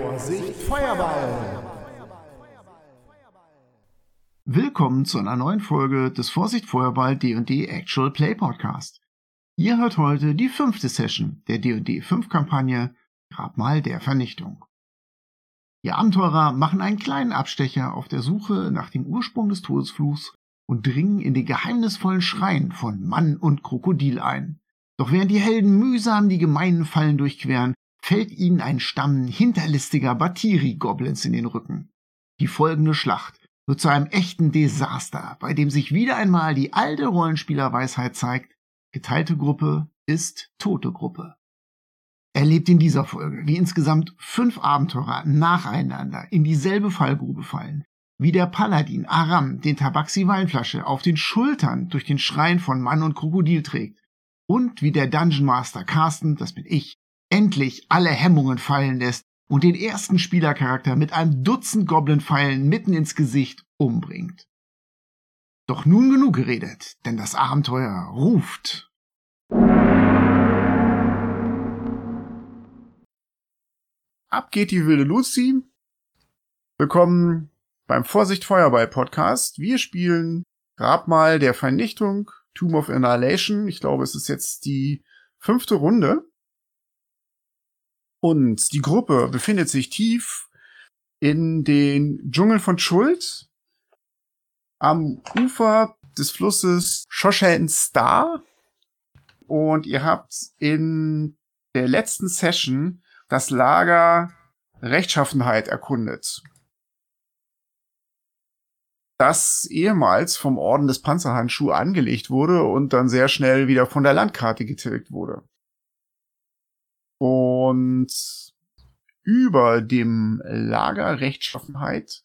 Vorsicht, Feuerball! Willkommen zu einer neuen Folge des Vorsicht Feuerball D&D Actual Play Podcast. Ihr hört heute die fünfte Session der D&D 5 Kampagne Grabmal der Vernichtung. Die Abenteurer machen einen kleinen Abstecher auf der Suche nach dem Ursprung des Todesfluchs und dringen in den geheimnisvollen Schrein von Mann und Krokodil ein. Doch während die Helden mühsam die gemeinen Fallen durchqueren, fällt ihnen ein Stamm hinterlistiger Batiri-Goblins in den Rücken. Die folgende Schlacht wird zu einem echten Desaster, bei dem sich wieder einmal die alte Rollenspielerweisheit zeigt, geteilte Gruppe ist tote Gruppe. Erlebt in dieser Folge, wie insgesamt fünf Abenteurer nacheinander in dieselbe Fallgrube fallen, wie der Paladin Aram den Tabaxi-Weinflasche auf den Schultern durch den Schrein von Mann und Krokodil trägt und wie der Dungeon Master Carsten, das bin ich, endlich alle Hemmungen fallen lässt und den ersten Spielercharakter mit einem Dutzend Goblin-Pfeilen mitten ins Gesicht umbringt. Doch nun genug geredet, denn das Abenteuer ruft. Ab geht die wilde Lucy. Willkommen beim Vorsicht Feuerball Podcast. Wir spielen Grabmal der Vernichtung, Tomb of Annihilation. Ich glaube, es ist jetzt die fünfte Runde. Und die Gruppe befindet sich tief in den Dschungel von Schuld am Ufer des Flusses Shoshan Star. Und ihr habt in der letzten Session das Lager Rechtschaffenheit erkundet. Das ehemals vom Orden des Panzerhandschuh angelegt wurde und dann sehr schnell wieder von der Landkarte getilgt wurde. Und über dem Lager Rechtschaffenheit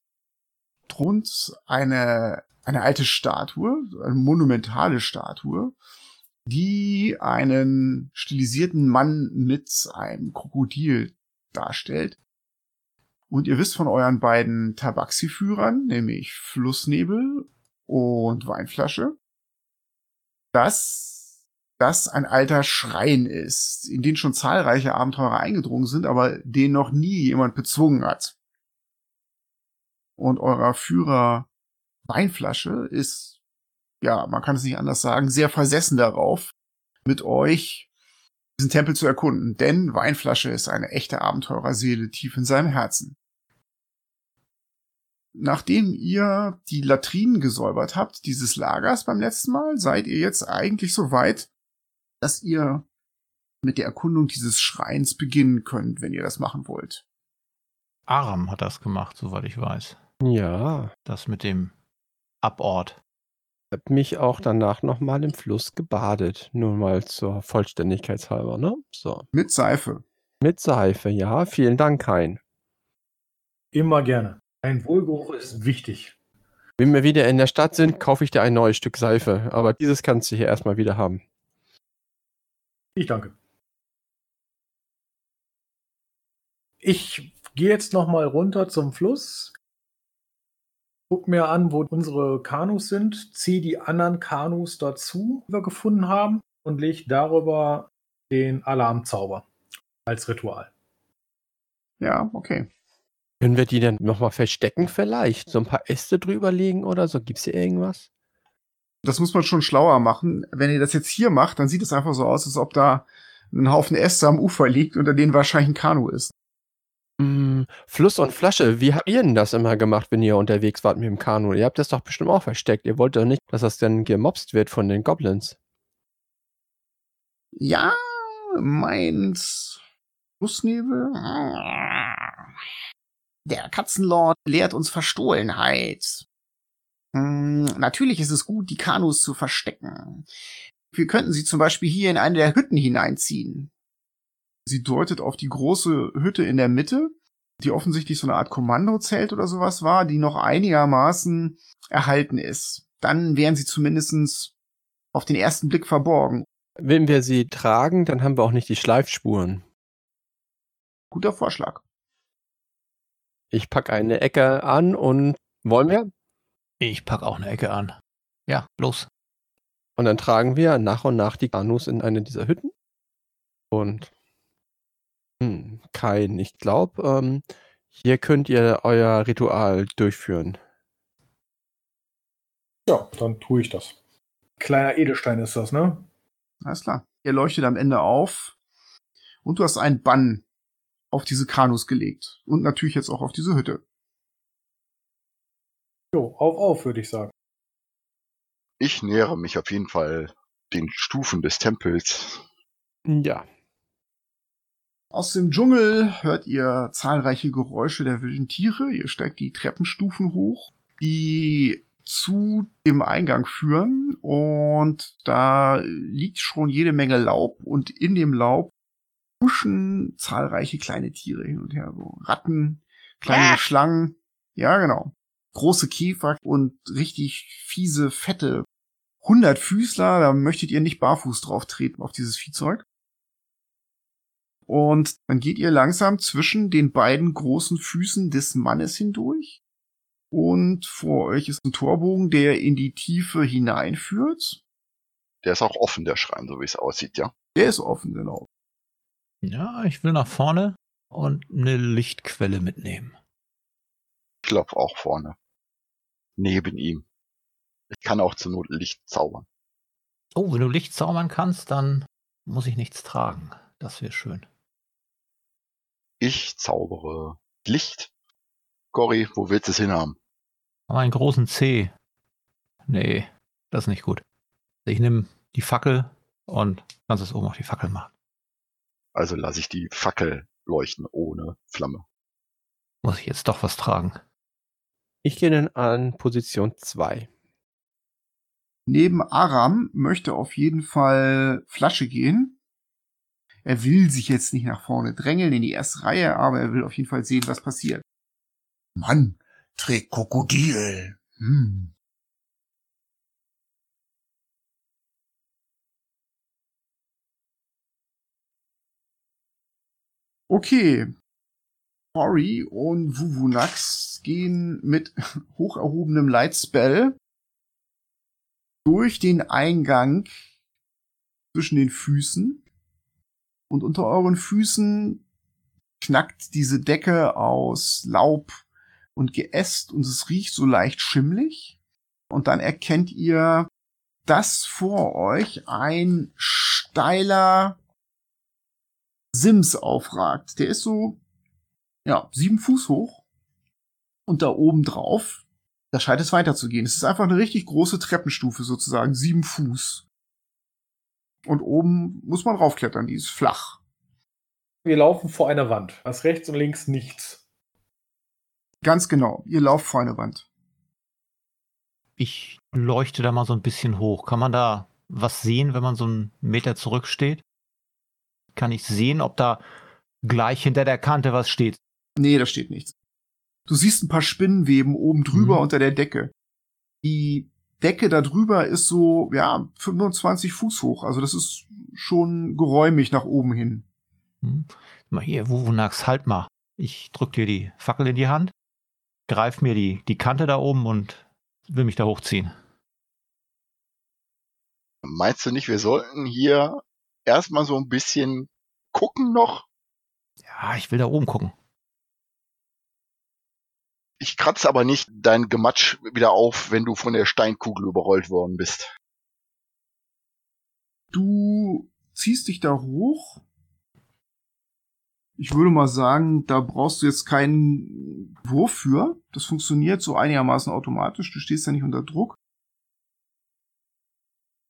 thront eine, eine alte Statue, eine monumentale Statue, die einen stilisierten Mann mit einem Krokodil darstellt. Und ihr wisst von euren beiden Tabaxi-Führern, nämlich Flussnebel und Weinflasche, dass das ein alter Schrein ist, in den schon zahlreiche Abenteurer eingedrungen sind, aber den noch nie jemand bezwungen hat. Und eurer Führer Weinflasche ist, ja, man kann es nicht anders sagen, sehr versessen darauf, mit euch diesen Tempel zu erkunden, denn Weinflasche ist eine echte Abenteurerseele tief in seinem Herzen. Nachdem ihr die Latrinen gesäubert habt, dieses Lagers beim letzten Mal, seid ihr jetzt eigentlich so weit, dass ihr mit der Erkundung dieses Schreins beginnen könnt, wenn ihr das machen wollt. Aram hat das gemacht, soweit ich weiß. Ja. Das mit dem Abort. Ich habe mich auch danach nochmal im Fluss gebadet. Nur mal zur Vollständigkeitshalber, ne? So. Mit Seife. Mit Seife, ja. Vielen Dank, Hein. Immer gerne. Ein Wohlgeruch ist wichtig. Wenn wir wieder in der Stadt sind, kaufe ich dir ein neues Stück Seife. Aber dieses kannst du hier erstmal wieder haben. Ich danke. Ich gehe jetzt noch mal runter zum Fluss, guck mir an, wo unsere Kanus sind, ziehe die anderen Kanus dazu, die wir gefunden haben, und lege darüber den Alarmzauber als Ritual. Ja, okay. Können wir die denn nochmal verstecken vielleicht? So ein paar Äste drüber legen oder so? Gibt's hier irgendwas? Das muss man schon schlauer machen. Wenn ihr das jetzt hier macht, dann sieht es einfach so aus, als ob da ein Haufen Äste am Ufer liegt, unter denen wahrscheinlich ein Kanu ist. Mm, Fluss und Flasche, wie habt ihr denn das immer gemacht, wenn ihr unterwegs wart mit dem Kanu? Ihr habt das doch bestimmt auch versteckt. Ihr wollt doch nicht, dass das dann gemobst wird von den Goblins. Ja, meint Flussnebel. Der Katzenlord lehrt uns Verstohlenheit. Hm, natürlich ist es gut, die Kanus zu verstecken. Wir könnten sie zum Beispiel hier in eine der Hütten hineinziehen. Sie deutet auf die große Hütte in der Mitte, die offensichtlich so eine Art Kommandozelt oder sowas war, die noch einigermaßen erhalten ist. Dann wären sie zumindestens auf den ersten Blick verborgen. Wenn wir sie tragen, dann haben wir auch nicht die Schleifspuren. Guter Vorschlag. Ich packe eine Ecke an und wollen wir? Ich pack auch eine Ecke an. Ja, los. Und dann tragen wir nach und nach die Kanus in eine dieser Hütten. Und hm, keinen. Ich glaube, ähm, hier könnt ihr euer Ritual durchführen. Ja, dann tue ich das. Kleiner Edelstein ist das, ne? Alles klar. Er leuchtet am Ende auf und du hast einen Bann auf diese Kanus gelegt. Und natürlich jetzt auch auf diese Hütte. Jo, auf, auf, würde ich sagen. Ich nähere mich auf jeden Fall den Stufen des Tempels. Ja. Aus dem Dschungel hört ihr zahlreiche Geräusche der wilden Tiere. Ihr steigt die Treppenstufen hoch, die zu dem Eingang führen. Und da liegt schon jede Menge Laub. Und in dem Laub huschen zahlreiche kleine Tiere hin und her. So Ratten, kleine Ah. Schlangen. Ja, genau. Große Käfer und richtig fiese, fette Hundertfüßler. Da möchtet ihr nicht barfuß drauf treten auf dieses Viehzeug. Und dann geht ihr langsam zwischen den beiden großen Füßen des Mannes hindurch. Und vor euch ist ein Torbogen, der in die Tiefe hineinführt. Der ist auch offen, der Schrein, so wie es aussieht, ja. Der ist offen, genau. Ja, ich will nach vorne und eine Lichtquelle mitnehmen. Ich glaube auch vorne. Neben ihm. Ich kann auch zur Not Licht zaubern. Oh, wenn du Licht zaubern kannst, dann muss ich nichts tragen. Das wäre schön. Ich zaubere Licht. Cory, wo willst du es hinhaben? Einen großen C. Nee, das ist nicht gut. Ich nehme die Fackel und kannst es oben auf die Fackel machen. Also lasse ich die Fackel leuchten ohne Flamme. Muss ich jetzt doch was tragen? Ich gehe dann an Position 2. Neben Aram möchte auf jeden Fall Flasche gehen. Er will sich jetzt nicht nach vorne drängeln in die erste Reihe, aber er will auf jeden Fall sehen, was passiert. Mann, trägt Krokodil. Hm. Okay. Ori und Wuvunax gehen mit hoch erhobenem Lightspell durch den Eingang zwischen den Füßen. Und unter euren Füßen knackt diese Decke aus Laub und Geäst und es riecht so leicht schimmlig. Und dann erkennt ihr, dass vor euch ein steiler Sims aufragt. Der ist so, ja, sieben Fuß hoch. Und da oben drauf, da scheint es weiterzugehen. Es ist einfach eine richtig große Treppenstufe sozusagen, sieben Fuß. Und oben muss man raufklettern, die ist flach. Wir laufen vor einer Wand. Ist rechts und links nichts. Ganz genau, ihr lauft vor eine Wand. Ich leuchte da mal so ein bisschen hoch. Kann man da was sehen, wenn man so einen Meter zurücksteht? Kann ich sehen, ob da gleich hinter der Kante was steht? Nee, da steht nichts. Du siehst ein paar Spinnenweben oben drüber Mhm. unter der Decke. Die Decke da drüber ist so, ja, 25 Fuß hoch. Also das ist schon geräumig nach oben hin. Hm? Mal hier, Wuvunax, halt mal. Ich drück dir die Fackel in die Hand, greif mir die, die Kante da oben und will mich da hochziehen. Meinst du nicht, wir sollten hier erstmal so ein bisschen gucken noch? Ja, ich will da oben gucken. Ich kratze aber nicht dein Gematsch wieder auf, wenn du von der Steinkugel überrollt worden bist. Du ziehst dich da hoch. Ich würde mal sagen, da brauchst du jetzt keinen Wurf für. Das funktioniert so einigermaßen automatisch. Du stehst da nicht unter Druck.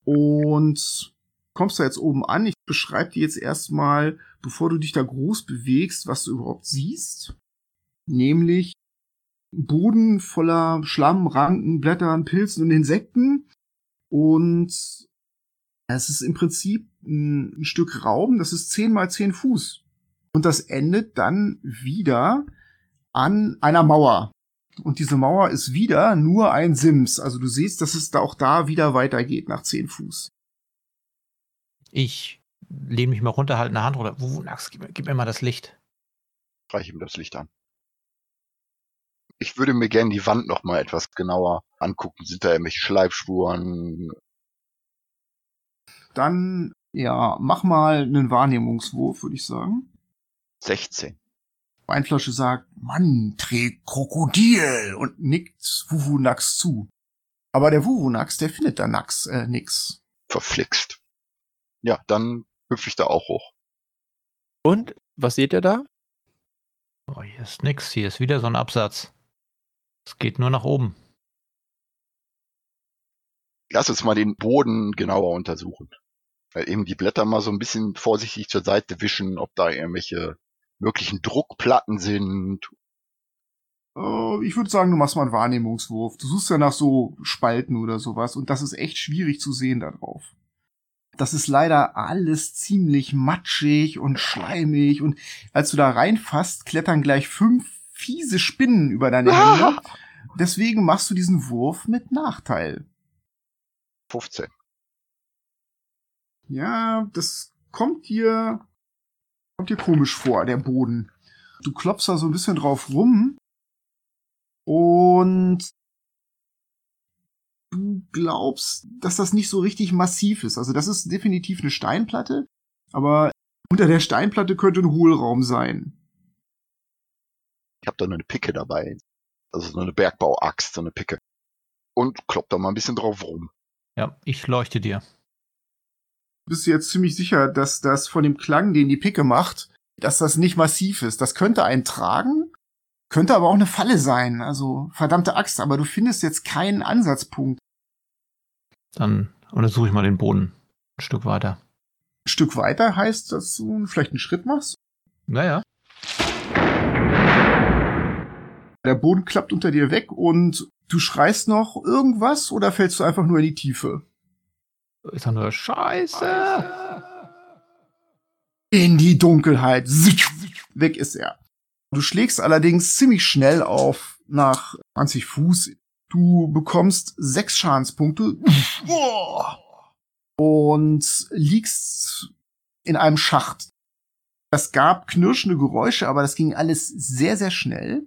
Und kommst da jetzt oben an. Ich beschreibe dir jetzt erstmal, bevor du dich da groß bewegst, was du überhaupt siehst. Nämlich Boden voller Schlamm, Ranken, Blättern, Pilzen und Insekten. Und es ist im Prinzip ein, ein Stück Raum, das ist 10 mal 10 Fuß. Und das endet dann wieder an einer Mauer. Und diese Mauer ist wieder nur ein Sims. Also du siehst, dass es da auch da wieder weitergeht nach 10 Fuß. Ich lehne mich mal runter, halte eine Hand runter. Wuvunax, gib, mir- gib mir mal das Licht. Reiche ihm das Licht an. Ich würde mir gerne die Wand noch mal etwas genauer angucken. Sind da irgendwelche Schleifspuren? Dann, ja, mach mal einen Wahrnehmungswurf, würde ich sagen. 16. Weinflasche sagt, Mann, trägt Krokodil und nickt Wuvunax zu. Aber der Wuvunax, der findet da Nax, äh, nix. Verflixt. Ja, dann hüpfe ich da auch hoch. Und was seht ihr da? Oh, hier ist nix. Hier ist wieder so ein Absatz. Es geht nur nach oben. Lass uns mal den Boden genauer untersuchen. Weil eben die Blätter mal so ein bisschen vorsichtig zur Seite wischen, ob da irgendwelche möglichen Druckplatten sind. Äh, ich würde sagen, du machst mal einen Wahrnehmungswurf. Du suchst ja nach so Spalten oder sowas und das ist echt schwierig zu sehen da drauf. Das ist leider alles ziemlich matschig und schleimig und als du da reinfasst, klettern gleich fünf fiese Spinnen über deine Hände. Deswegen machst du diesen Wurf mit Nachteil. 15. Ja, das kommt dir, kommt dir komisch vor, der Boden. Du klopfst da so ein bisschen drauf rum und du glaubst, dass das nicht so richtig massiv ist. Also das ist definitiv eine Steinplatte, aber unter der Steinplatte könnte ein Hohlraum sein. Ich habe da nur eine Picke dabei. Also so eine Bergbauaxt, so eine Picke. Und klopp da mal ein bisschen drauf rum. Ja, ich leuchte dir. Bist du jetzt ziemlich sicher, dass das von dem Klang, den die Picke macht, dass das nicht massiv ist? Das könnte einen tragen, könnte aber auch eine Falle sein. Also verdammte Axt, aber du findest jetzt keinen Ansatzpunkt. Dann untersuche ich mal den Boden ein Stück weiter. Ein Stück weiter heißt, dass du vielleicht einen Schritt machst. Naja. Der Boden klappt unter dir weg und du schreist noch irgendwas oder fällst du einfach nur in die Tiefe? Ist doch nur Scheiße. In die Dunkelheit. Weg ist er. Du schlägst allerdings ziemlich schnell auf nach 20 Fuß. Du bekommst sechs Schadenspunkte und liegst in einem Schacht. Das gab knirschende Geräusche, aber das ging alles sehr, sehr schnell.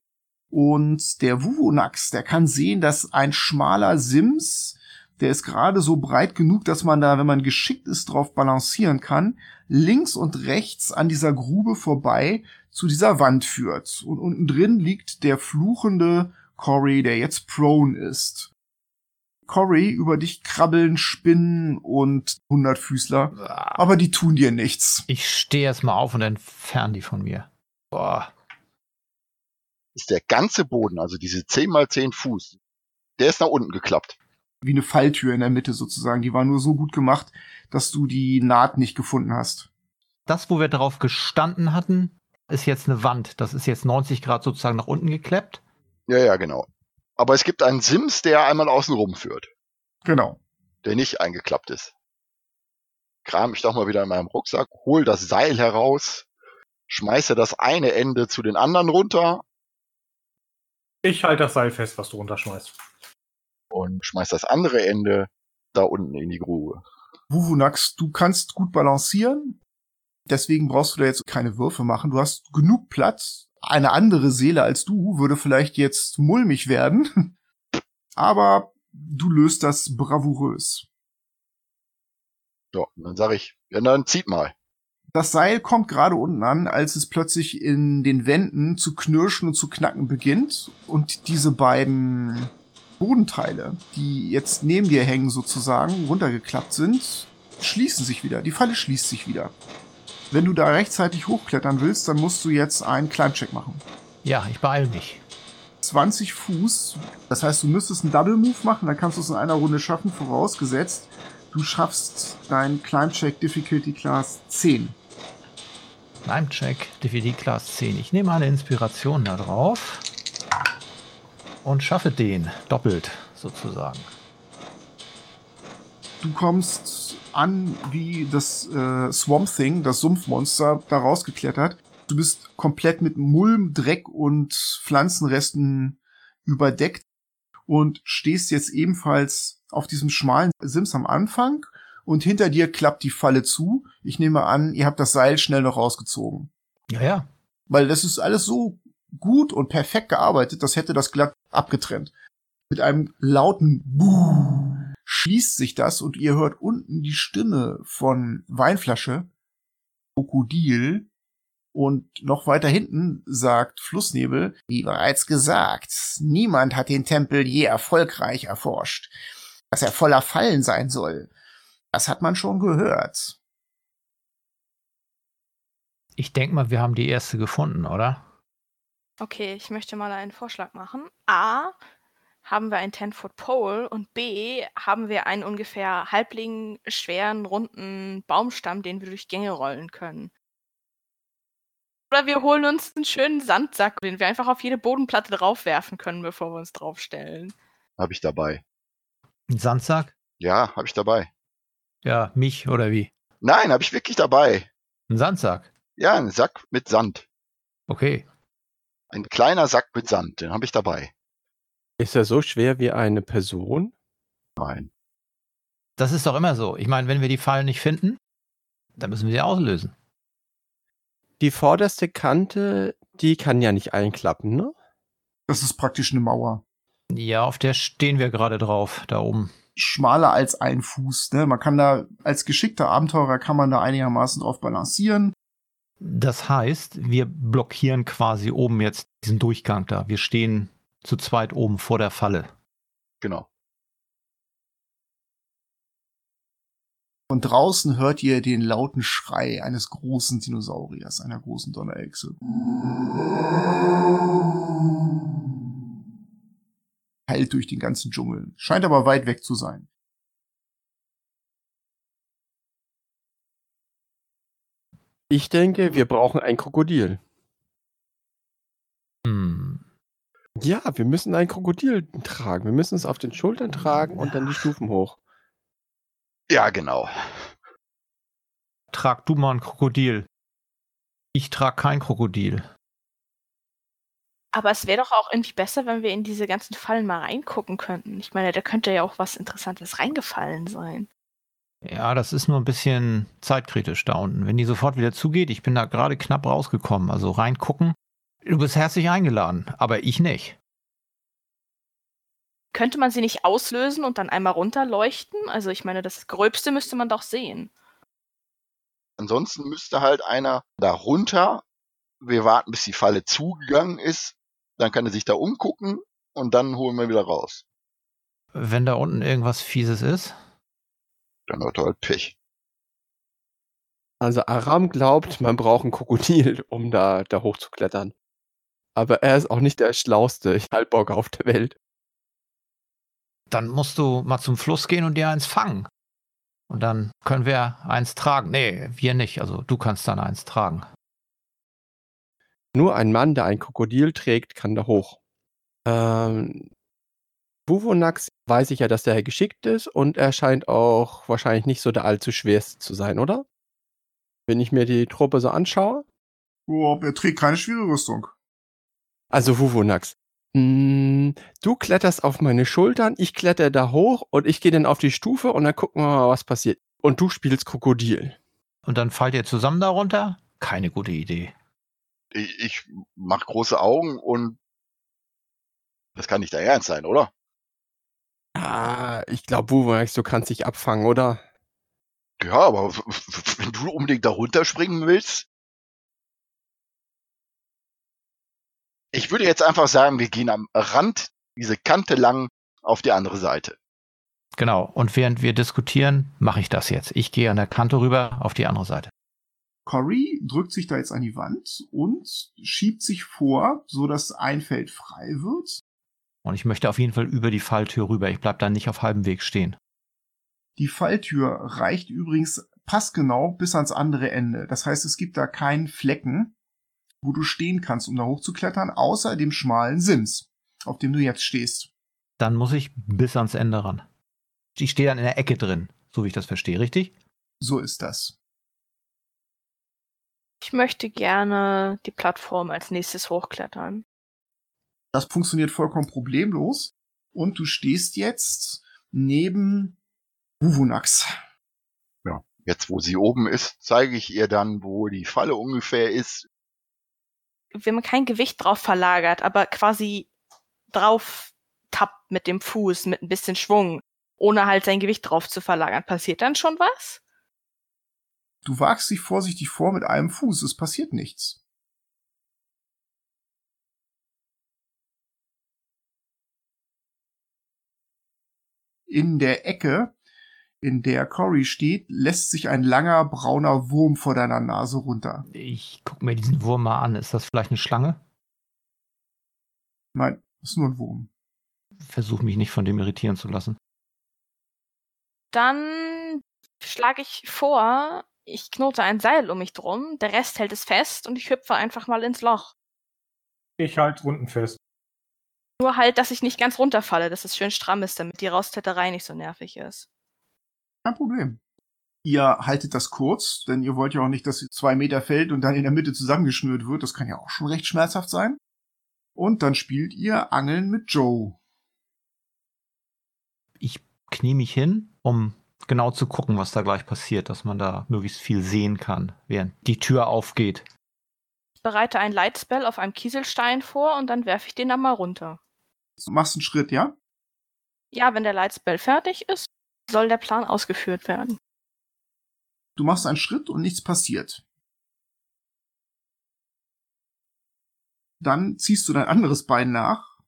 Und der Wuvunax, der kann sehen, dass ein schmaler Sims, der ist gerade so breit genug, dass man da, wenn man geschickt ist, drauf balancieren kann, links und rechts an dieser Grube vorbei zu dieser Wand führt. Und unten drin liegt der fluchende Cory, der jetzt prone ist. Cory, über dich krabbeln Spinnen und Hundertfüßler, aber die tun dir nichts. Ich stehe erst mal auf und entferne die von mir. Boah. Ist der ganze Boden, also diese 10 mal 10 Fuß, der ist nach unten geklappt. Wie eine Falltür in der Mitte sozusagen. Die war nur so gut gemacht, dass du die Naht nicht gefunden hast. Das, wo wir drauf gestanden hatten, ist jetzt eine Wand. Das ist jetzt 90 Grad sozusagen nach unten gekleppt. Ja, ja, genau. Aber es gibt einen Sims, der einmal außen rum führt, Genau. der nicht eingeklappt ist. Kram ich doch mal wieder in meinem Rucksack, hol das Seil heraus, schmeiße das eine Ende zu den anderen runter Ich halte das Seil fest, was du runterschmeißt. und schmeiß das andere Ende da unten in die Grube. Wuvunax, du kannst gut balancieren. Deswegen brauchst du da jetzt keine Würfe machen. Du hast genug Platz. Eine andere Seele als du würde vielleicht jetzt mulmig werden. Aber du löst das bravourös. Ja, dann sage ich, ja, dann zieht mal. Das Seil kommt gerade unten an, als es plötzlich in den Wänden zu knirschen und zu knacken beginnt. Und diese beiden Bodenteile, die jetzt neben dir hängen sozusagen, runtergeklappt sind, schließen sich wieder. Die Falle schließt sich wieder. Wenn du da rechtzeitig hochklettern willst, dann musst du jetzt einen Climbcheck machen. Ja, ich beeile mich. 20 Fuß, das heißt, du müsstest einen Double Move machen, dann kannst du es in einer Runde schaffen, vorausgesetzt, du schaffst deinen Climbcheck Difficulty Class 10. Climb-Check, Difficulty Class 10. Ich nehme eine Inspiration da drauf und schaffe den doppelt sozusagen. Du kommst an wie das äh, Swamp Thing, das Sumpfmonster, da rausgeklettert. Du bist komplett mit Mulm, Dreck und Pflanzenresten überdeckt und stehst jetzt ebenfalls auf diesem schmalen Sims am Anfang und hinter dir klappt die Falle zu. Ich nehme an, ihr habt das Seil schnell noch rausgezogen. Ja, ja. Weil das ist alles so gut und perfekt gearbeitet, das hätte das glatt abgetrennt. Mit einem lauten Buh schließt sich das und ihr hört unten die Stimme von Weinflasche, Krokodil, Und noch weiter hinten sagt Flussnebel, wie bereits gesagt, niemand hat den Tempel je erfolgreich erforscht. Dass er voller Fallen sein soll, das hat man schon gehört. Ich denke mal, wir haben die erste gefunden, oder? Okay, ich möchte mal einen Vorschlag machen. A, haben wir ein 10-Foot-Pole und B, haben wir einen ungefähr halbling schweren, runden Baumstamm, den wir durch Gänge rollen können. Oder wir holen uns einen schönen Sandsack, den wir einfach auf jede Bodenplatte draufwerfen können, bevor wir uns draufstellen. Habe ich dabei. Ein Sandsack? Ja, habe ich dabei. Ja, mich oder wie? Nein, habe ich wirklich dabei. Ein Sandsack? Ja, ein Sack mit Sand. Okay. Ein kleiner Sack mit Sand, den habe ich dabei. Ist er so schwer wie eine Person? Nein. Das ist doch immer so. Ich meine, wenn wir die Fallen nicht finden, dann müssen wir sie auslösen. Die vorderste Kante, die kann ja nicht einklappen, ne? Das ist praktisch eine Mauer. Ja, auf der stehen wir gerade drauf, da oben. Schmaler als ein Fuß. Ne? Man kann da, als geschickter Abenteurer kann man da einigermaßen drauf balancieren. Das heißt, wir blockieren quasi oben jetzt diesen Durchgang da. Wir stehen zu zweit oben vor der Falle. Genau. Von draußen hört ihr den lauten Schrei eines großen Dinosauriers, einer großen Donnerechse. Heilt durch den ganzen Dschungel. Scheint aber weit weg zu sein. Ich denke, wir brauchen ein Krokodil. Hm. Ja, wir müssen ein Krokodil tragen. Wir müssen es auf den Schultern tragen und dann die Stufen hoch. Ja, genau. Trag du mal ein Krokodil. Ich trag kein Krokodil. Aber es wäre doch auch irgendwie besser, wenn wir in diese ganzen Fallen mal reingucken könnten. Ich meine, da könnte ja auch was Interessantes reingefallen sein. Ja, das ist nur ein bisschen zeitkritisch da unten. Wenn die sofort wieder zugeht, ich bin da gerade knapp rausgekommen. Also reingucken. Du bist herzlich eingeladen, aber ich nicht. Könnte man sie nicht auslösen und dann einmal runterleuchten? Also ich meine, das Gröbste müsste man doch sehen. Ansonsten müsste halt einer da runter. Wir warten, bis die Falle zugegangen ist. Dann kann er sich da umgucken und dann holen wir wieder raus. Wenn da unten irgendwas Fieses ist, Dann hat er halt Pech. Also Aram glaubt, man braucht ein Krokodil, um da, da hochzuklettern. Aber er ist auch nicht der schlauste Halbauge auf der Welt. dann musst du mal zum Fluss gehen und dir eins fangen. Und dann können wir eins tragen. Nee, wir nicht. Also du kannst dann eins tragen. Nur ein Mann, der ein Krokodil trägt, kann da hoch. Ähm, Buvonax weiß ich ja, dass der geschickt ist und er scheint auch wahrscheinlich nicht so der allzu schwerste zu sein, oder? Wenn ich mir die Truppe so anschaue. Oh, er trägt keine schwere Rüstung. Also Vuvonax. Mm, du kletterst auf meine Schultern, ich kletter da hoch und ich gehe dann auf die Stufe und dann gucken wir mal, was passiert. Und du spielst Krokodil. Und dann fallt ihr zusammen darunter? Keine gute Idee. Ich, ich mach große Augen und das kann nicht der Ernst sein, oder? Ah, ich glaube, Vuvonax, du kannst dich abfangen, oder? Ja, aber wenn du unbedingt da runterspringen willst. Ich würde jetzt einfach sagen, wir gehen am Rand diese Kante lang auf die andere Seite. Genau. Und während wir diskutieren, mache ich das jetzt. Ich gehe an der Kante rüber auf die andere Seite. Cory drückt sich da jetzt an die Wand und schiebt sich vor, so dass ein Feld frei wird. Und ich möchte auf jeden Fall über die Falltür rüber. Ich bleib da nicht auf halbem Weg stehen. Die Falltür reicht übrigens passgenau bis ans andere Ende. Das heißt, es gibt da keinen Flecken, wo du stehen kannst, um da hochzuklettern, außer dem schmalen Sims, auf dem du jetzt stehst. Dann muss ich bis ans Ende ran. Ich stehe dann in der Ecke drin, so wie ich das verstehe, richtig? So ist das. Ich möchte gerne die Plattform als nächstes hochklettern. Das funktioniert vollkommen problemlos. Und du stehst jetzt neben Buvunax. Jetzt, wo sie oben ist, zeige ich ihr dann, wo die Falle ungefähr ist. Wenn man kein Gewicht drauf verlagert, aber quasi drauf tappt mit dem Fuß, mit ein bisschen Schwung, ohne halt sein Gewicht drauf zu verlagern, passiert dann schon was? Du wagst dich vorsichtig vor mit einem Fuß, es passiert nichts. In der Ecke, in der Cory steht, lässt sich ein langer brauner Wurm vor deiner Nase runter. Ich guck mir diesen Wurm mal an. Ist das vielleicht eine Schlange? Nein, ist nur ein Wurm. Versuch mich nicht von dem irritieren zu lassen. Dann schlage ich vor, ich knote ein Seil um mich drum, der Rest hält es fest und ich hüpfe einfach mal ins Loch. Ich halte unten fest. Nur halt, dass ich nicht ganz runterfalle, dass es schön stramm ist, damit die Raustäterei nicht so nervig ist. Kein Problem. Ihr haltet das kurz, denn ihr wollt ja auch nicht, dass sie zwei Meter fällt und dann in der Mitte zusammengeschnürt wird. Das kann ja auch schon recht schmerzhaft sein. Und dann spielt ihr Angeln mit Joe. Ich knie mich hin, um genau zu gucken, was da gleich passiert, dass man da möglichst viel sehen kann, während die Tür aufgeht. Ich bereite ein Lightspell auf einem Kieselstein vor und dann werfe ich den dann mal runter. Du machst einen Schritt, ja? Ja, wenn der Lightspell fertig ist, soll der Plan ausgeführt werden. Du machst einen Schritt und nichts passiert. Dann ziehst du dein anderes Bein nach.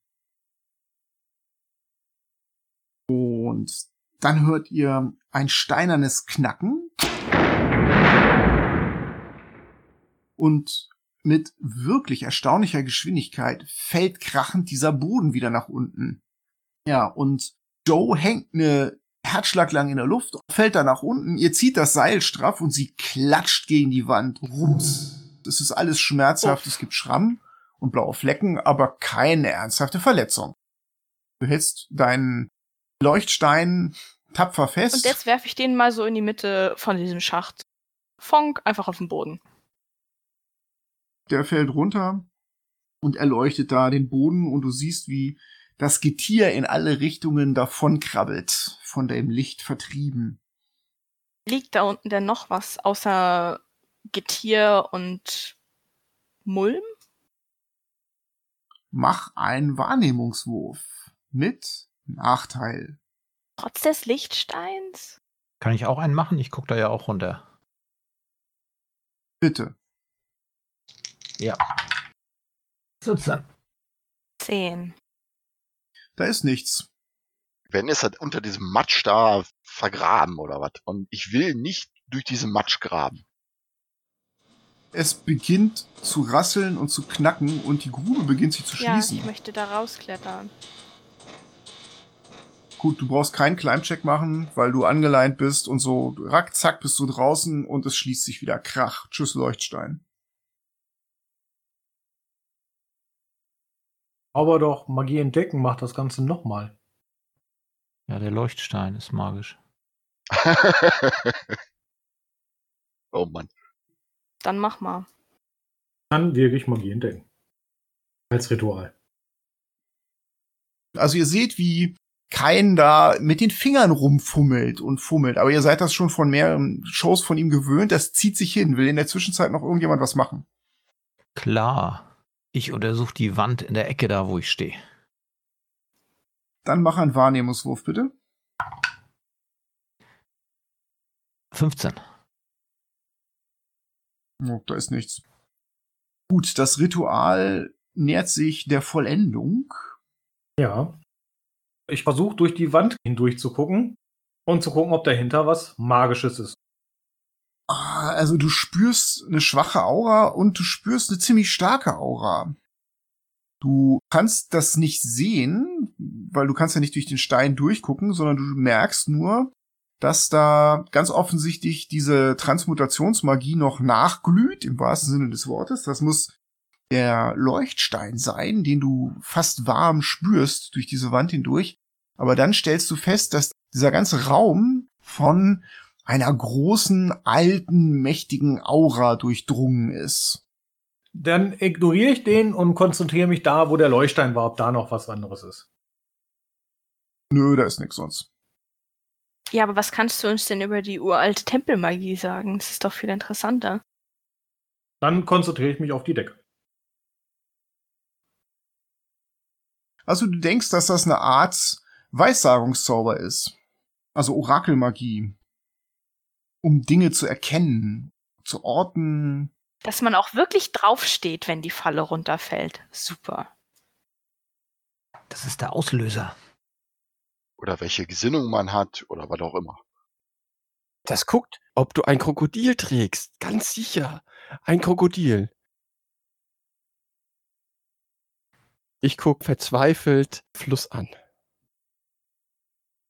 Und dann hört ihr ein steinernes Knacken. Und mit wirklich erstaunlicher Geschwindigkeit fällt krachend dieser Boden wieder nach unten. Ja, und Joe hängt eine Herzschlag lang in der Luft, fällt da nach unten, ihr zieht das Seil straff und sie klatscht gegen die Wand. Rums. Das ist alles schmerzhaft, Uff. es gibt Schramm und blaue Flecken, aber keine ernsthafte Verletzung. Du hältst deinen Leuchtstein tapfer fest. Und jetzt werfe ich den mal so in die Mitte von diesem Schacht. Fonk, einfach auf den Boden. der fällt runter und erleuchtet da den Boden und du siehst, wie das Getier in alle Richtungen davonkrabbelt, von dem Licht vertrieben. Liegt da unten denn noch was außer Getier und Mulm? Mach einen Wahrnehmungswurf mit Nachteil. Trotz des Lichtsteins? Kann ich auch einen machen? Ich gucke da ja auch runter. Bitte. Ja. 17. Zehn. Da ist nichts. Wenn ist halt unter diesem Matsch da vergraben oder was. Und ich will nicht durch diesen Matsch graben. Es beginnt zu rasseln und zu knacken und die Grube beginnt sich zu Ja, schließen. ich möchte da rausklettern. Gut, du brauchst keinen Climb-Check machen, weil du angeleint bist und so. Rack, zack, bist du draußen und es schließt sich wieder. Krach. Tschüss, Leuchtstein. Aber doch Magie entdecken macht das Ganze nochmal. Ja, der Leuchtstein ist magisch. oh Mann. Dann mach mal. Dann wirke ich Magie entdecken. Als Ritual. Also ihr seht, wie Kain da mit den Fingern rumfummelt und fummelt. Aber ihr seid das schon von mehreren Shows von ihm gewöhnt. Das zieht sich hin. Will in der Zwischenzeit noch irgendjemand was machen? Klar. Ich untersuche die Wand in der Ecke da, wo ich stehe. Dann mach einen Wahrnehmungswurf, bitte. 15. Oh, da ist nichts. Gut, das Ritual nähert sich der Vollendung. Ja. Ich versuche durch die Wand hindurch zu gucken und zu gucken, ob dahinter was Magisches ist. Ah, Also du spürst eine schwache Aura und du spürst eine ziemlich starke Aura. Du kannst das nicht sehen, weil du kannst ja nicht durch den Stein durchgucken, sondern du merkst nur, dass da ganz offensichtlich diese Transmutationsmagie noch nachglüht, im wahrsten Sinne des Wortes. Das muss der Leuchtstein sein, den du fast warm spürst durch diese Wand hindurch. Aber dann stellst du fest, dass dieser ganze Raum von einer großen, alten, mächtigen Aura durchdrungen ist. Dann ignoriere ich den und konzentriere mich da, wo der Leuchtstein war, ob da noch was anderes ist. Nö, da ist nix sonst. Ja, aber was kannst du uns denn über die uralte Tempelmagie sagen? Das ist doch viel interessanter. Dann konzentriere ich mich auf die Decke. Also du denkst, dass das eine Art Weissagungszauber ist. Also Orakelmagie. Um Dinge zu erkennen, zu orten. Dass man auch wirklich draufsteht, wenn die Falle runterfällt. Super. Das ist der Auslöser. oder welche Gesinnung man hat oder was auch immer. Das guckt, ob du ein Krokodil trägst. Ganz sicher. Ein Krokodil. Ich guck verzweifelt Fluss an.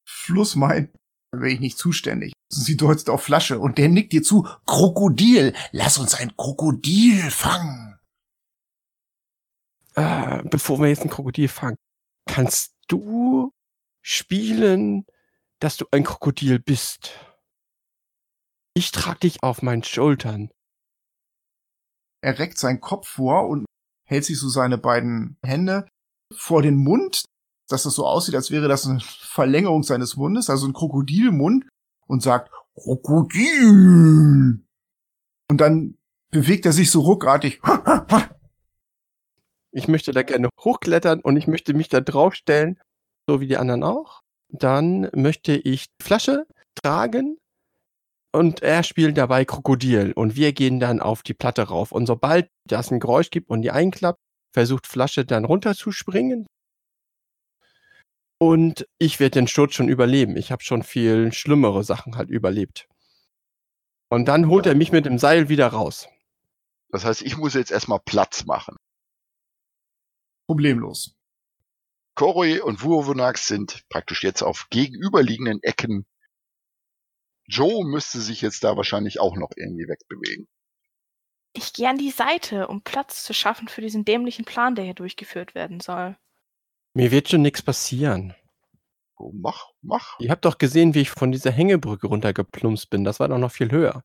Fluss meint, da bin ich nicht zuständig. Sie deutet auf Flasche und der nickt dir zu. Krokodil, lass uns ein Krokodil fangen. Äh, bevor wir jetzt ein Krokodil fangen, kannst du spielen, dass du ein Krokodil bist? Ich trag dich auf meinen Schultern. Er reckt seinen Kopf vor und hält sich so seine beiden Hände vor den Mund, dass das so aussieht, als wäre das eine Verlängerung seines Mundes, also ein Krokodilmund, und sagt Krokodil. Und dann bewegt er sich so ruckartig. Ich möchte da gerne hochklettern und ich möchte mich da draufstellen, so wie die anderen auch. Dann möchte ich Flasche tragen und er spielt dabei Krokodil und wir gehen dann auf die Platte rauf. Und sobald das ein Geräusch gibt und die einklappt, versucht Flasche dann runterzuspringen. Und ich werde den Sturz schon überleben. Ich habe schon viel schlimmere Sachen halt überlebt. Und dann holt er mich mit dem Seil wieder raus. Das heißt, ich muss jetzt erstmal Platz machen. Problemlos. Koroi und Vuovonax sind praktisch jetzt auf gegenüberliegenden Ecken. Joe müsste sich jetzt da wahrscheinlich auch noch irgendwie wegbewegen. Ich gehe an die Seite, um Platz zu schaffen für diesen dämlichen Plan, der hier durchgeführt werden soll. Mir wird schon nichts passieren. Oh, mach, mach. Ihr habt doch gesehen, wie ich von dieser Hängebrücke runtergeplumpst bin. Das war doch noch viel höher.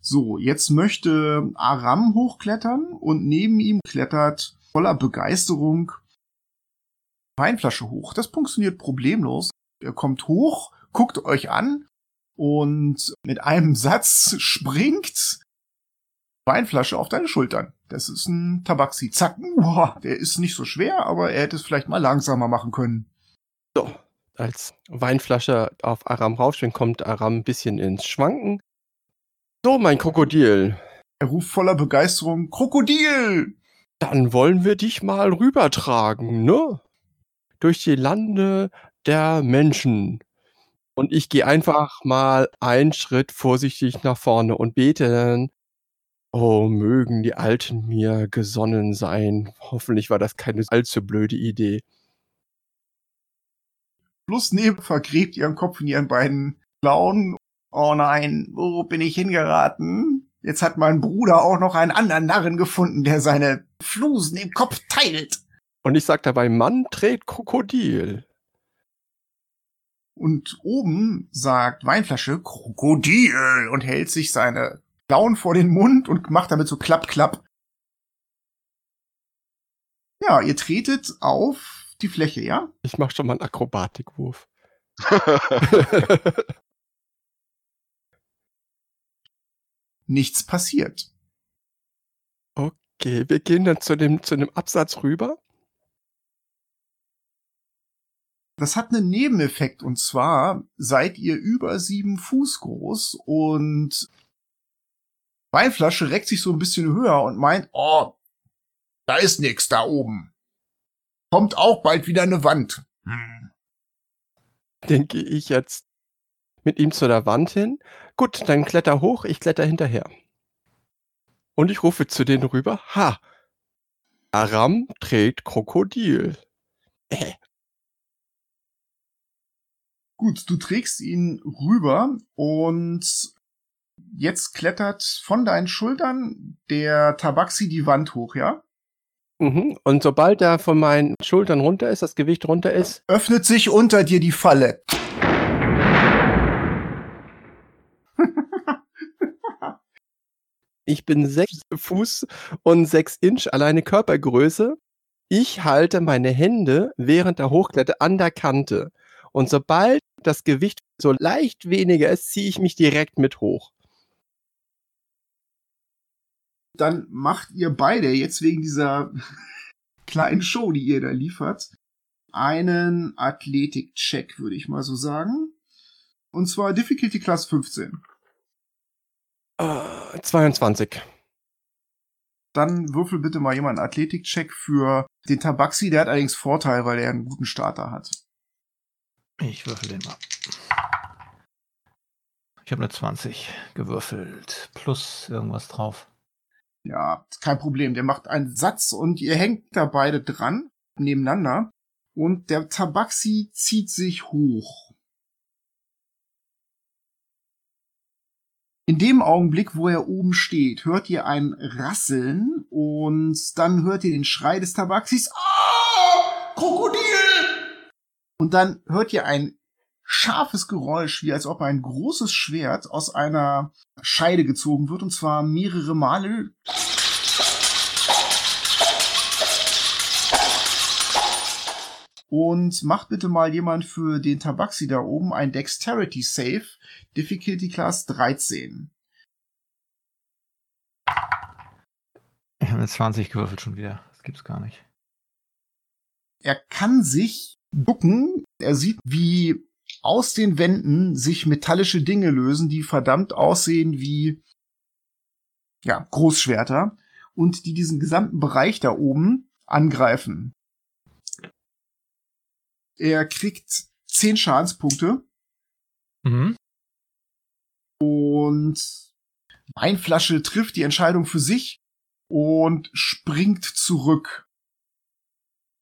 So, jetzt möchte Aram hochklettern und neben ihm klettert voller Begeisterung Weinflasche hoch. Das funktioniert problemlos. Er kommt hoch, guckt euch an und mit einem Satz springt Weinflasche auf deine Schultern. Das ist ein Tabaxi. Zack, boah, der ist nicht so schwer, aber er hätte es vielleicht mal langsamer machen können. So, als Weinflasche auf Aram raufspringt, kommt Aram ein bisschen ins Schwanken. So, mein Krokodil. Er ruft voller Begeisterung, Krokodil! Dann wollen wir dich mal rübertragen, ne? Durch die Lande der Menschen. Und ich gehe einfach mal einen Schritt vorsichtig nach vorne und bete dann, oh, mögen die Alten mir gesonnen sein. Hoffentlich war das keine allzu blöde Idee. Flussnebel vergräbt ihren Kopf in ihren beiden Klauen. Oh nein, wo bin ich hingeraten? Jetzt hat mein Bruder auch noch einen anderen Narren gefunden, der seine Flusen im Kopf teilt. Und ich sag dabei, Mann trägt Krokodil. Und oben sagt Weinflasche Krokodil und hält sich seine Klauen vor den Mund und macht damit so klapp, klapp. Ja, ihr tretet auf die Fläche, ja? Ich mach schon mal einen Akrobatikwurf. Nichts passiert. Okay, wir gehen dann zu dem, zu dem Absatz rüber. Das hat einen Nebeneffekt und zwar seid ihr über sieben Fuß groß und Weinflasche reckt sich so ein bisschen höher und meint, oh, da ist nix da oben. Kommt auch bald wieder eine Wand. Hm. Den gehe ich jetzt mit ihm zu der Wand hin. Gut, dann kletter hoch, ich kletter hinterher. Und ich rufe zu denen rüber, ha, Aram trägt Krokodil. Äh. Gut, du trägst ihn rüber und jetzt klettert von deinen Schultern der Tabaxi die Wand hoch, ja? Mhm. Und sobald er von meinen Schultern runter ist, das Gewicht runter ist, Öffnet sich unter dir die Falle. ich bin sechs Fuß und sechs Inch alleine Körpergröße. Ich halte meine Hände während der Hochkletter an der Kante. Und sobald das Gewicht so leicht weniger ist, ziehe ich mich direkt mit hoch. Dann macht ihr beide jetzt wegen dieser kleinen Show, die ihr da liefert, einen Athletik-Check, würde ich mal so sagen. Und zwar Difficulty Class 15. Äh, 22. Dann würfel bitte mal jemand einen Athletikcheck für den Tabaxi. Der hat allerdings Vorteil, weil er einen guten Starter hat. Ich würfel den mal. Ich habe eine 20 gewürfelt. Plus irgendwas drauf. Ja, kein Problem. Der macht einen Satz und ihr hängt da beide dran, nebeneinander. Und der Tabaxi zieht sich hoch. In dem Augenblick, wo er oben steht, hört ihr ein Rasseln und dann hört ihr den Schrei des Tabaxis. Ah! Krokodil! Und dann hört ihr ein scharfes Geräusch, wie als ob ein großes Schwert aus einer Scheide gezogen wird, und zwar mehrere Male. Und macht bitte mal jemand für den Tabaxi da oben ein Dexterity Save, Difficulty Class 13. Ich habe eine 20 gewürfelt schon wieder. Das gibt's gar nicht. Er kann sich ducken. Er sieht, wie aus den Wänden sich metallische Dinge lösen, die verdammt aussehen wie ja, Großschwerter und die diesen gesamten Bereich da oben angreifen. Er kriegt 10 Schadenspunkte Mhm. und Weinflasche trifft die Entscheidung für sich und springt zurück.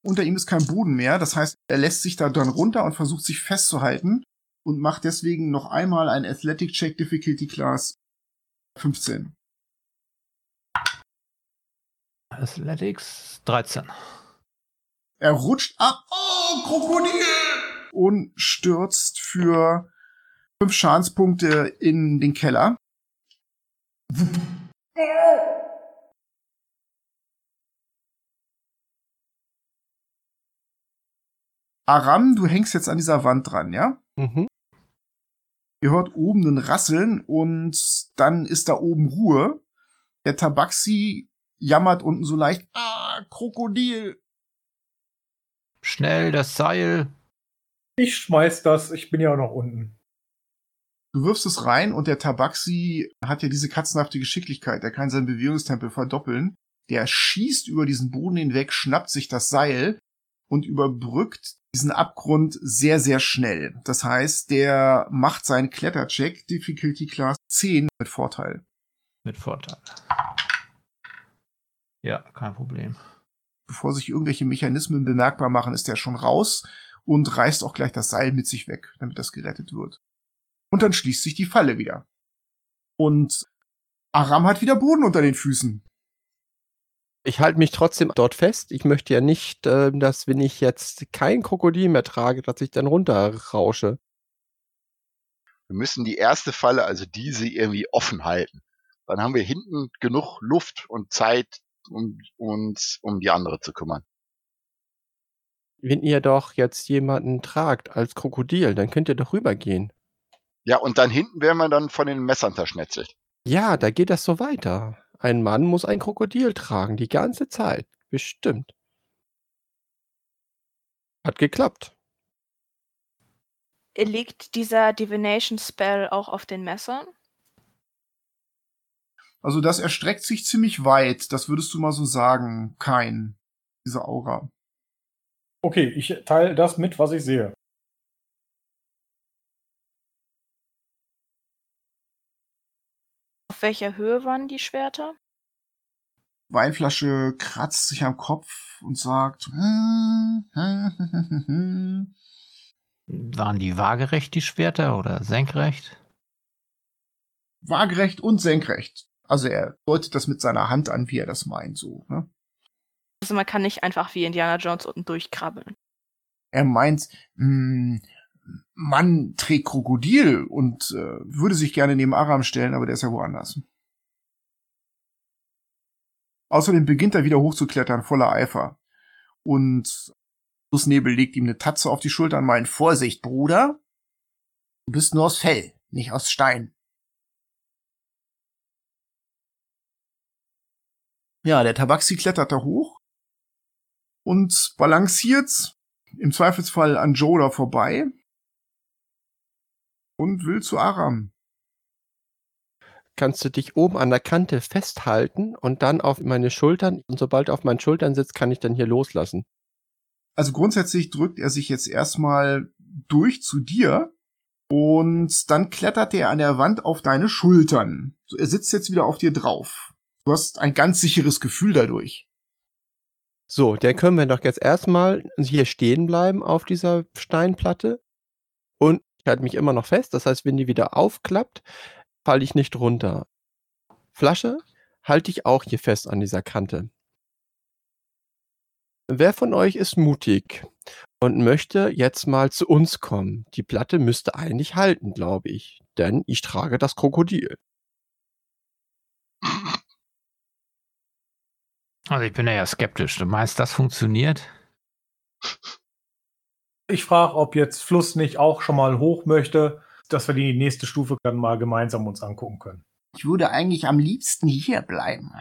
Unter ihm ist kein Boden mehr, das heißt, er lässt sich da dann runter und versucht sich festzuhalten und macht deswegen noch einmal ein Athletic Check Difficulty Class 15. Athletics 13. Er rutscht ab, oh, Krokodil! Und stürzt für fünf Schadenspunkte in den Keller. Aram, du hängst jetzt an dieser Wand dran, ja? Mhm. Ihr hört oben ein Rasseln und dann ist da oben Ruhe. Der Tabaxi jammert unten so leicht. Ah, Krokodil. Schnell das Seil. Ich schmeiß das, ich bin ja auch noch unten. Du wirfst es rein und der Tabaxi hat ja diese katzenhafte Geschicklichkeit. Er kann sein Bewegungstempo verdoppeln. Der schießt über diesen Boden hinweg, schnappt sich das Seil und überbrückt diesen Abgrund sehr, sehr schnell. Das heißt, der macht seinen Klettercheck Difficulty Class 10 mit Vorteil. Mit Vorteil. Ja, kein Problem. Bevor sich irgendwelche Mechanismen bemerkbar machen, ist er schon raus und reißt auch gleich das Seil mit sich weg, damit das gerettet wird. Und dann schließt sich die Falle wieder. Und Aram hat wieder Boden unter den Füßen. Ich halte mich trotzdem dort fest. Ich möchte ja nicht, äh, dass wenn ich jetzt kein Krokodil mehr trage, dass ich dann runterrausche. Wir müssen die erste Falle, also diese, irgendwie offen halten. Dann haben wir hinten genug Luft und Zeit, um uns um die andere zu kümmern. Wenn ihr doch jetzt jemanden tragt als Krokodil, dann könnt ihr doch rübergehen. Ja, und dann hinten werden wir dann von den Messern zerschnetzelt. Ja, da geht das so weiter. Ein Mann muss ein Krokodil tragen, die ganze Zeit. Bestimmt. Hat geklappt. Liegt dieser Divination Spell auch auf den Messern? Also das erstreckt sich ziemlich weit. Das würdest du mal so sagen. Kein. Diese Aura. Okay, ich teile das mit, was ich sehe. Auf welcher Höhe waren die Schwerter? Weinflasche kratzt sich am Kopf und sagt, "Hm, hm, hm, hm, hm." Waren die waagerecht, die Schwerter, oder senkrecht? waagerecht und senkrecht. Also er deutet das mit seiner Hand an, wie er das meint, so. Ne? Also man kann nicht einfach wie Indiana Jones unten durchkrabbeln. Er meint, mh, Mann trägt Krokodil und äh, würde sich gerne neben Aram stellen, aber der ist ja woanders. Außerdem beginnt er wieder hochzuklettern, voller Eifer. Und Nebel legt ihm eine Tatze auf die Schulter und meint, Vorsicht, Bruder. Du bist nur aus Fell, nicht aus Stein. Ja, der Tabaxi klettert da hoch und balanciert im Zweifelsfall an Joe da vorbei und will zu Aram. kannst du dich oben an der Kante festhalten und dann auf meine Schultern. Und sobald er auf meinen Schultern sitzt, kann ich dann hier loslassen. Also grundsätzlich drückt er sich jetzt erstmal durch zu dir und dann klettert er an der Wand auf deine Schultern. So, er sitzt jetzt wieder auf dir drauf. Du hast ein ganz sicheres Gefühl dadurch. So, dann können wir doch jetzt erstmal hier stehen bleiben auf dieser Steinplatte. Und ich halte mich immer noch fest. Das heißt, wenn die wieder aufklappt, falle ich nicht runter. Flasche halte ich auch hier fest an dieser Kante. Wer von euch ist mutig und möchte jetzt mal zu uns kommen? Die Platte müsste eigentlich halten, glaube ich, denn ich trage das Krokodil. Also ich bin ja skeptisch. Du meinst, das funktioniert? Ich frage, ob jetzt Fluss nicht auch schon mal hoch möchte, dass wir die nächste Stufe dann mal gemeinsam uns angucken können. Ich würde eigentlich am liebsten hier bleiben.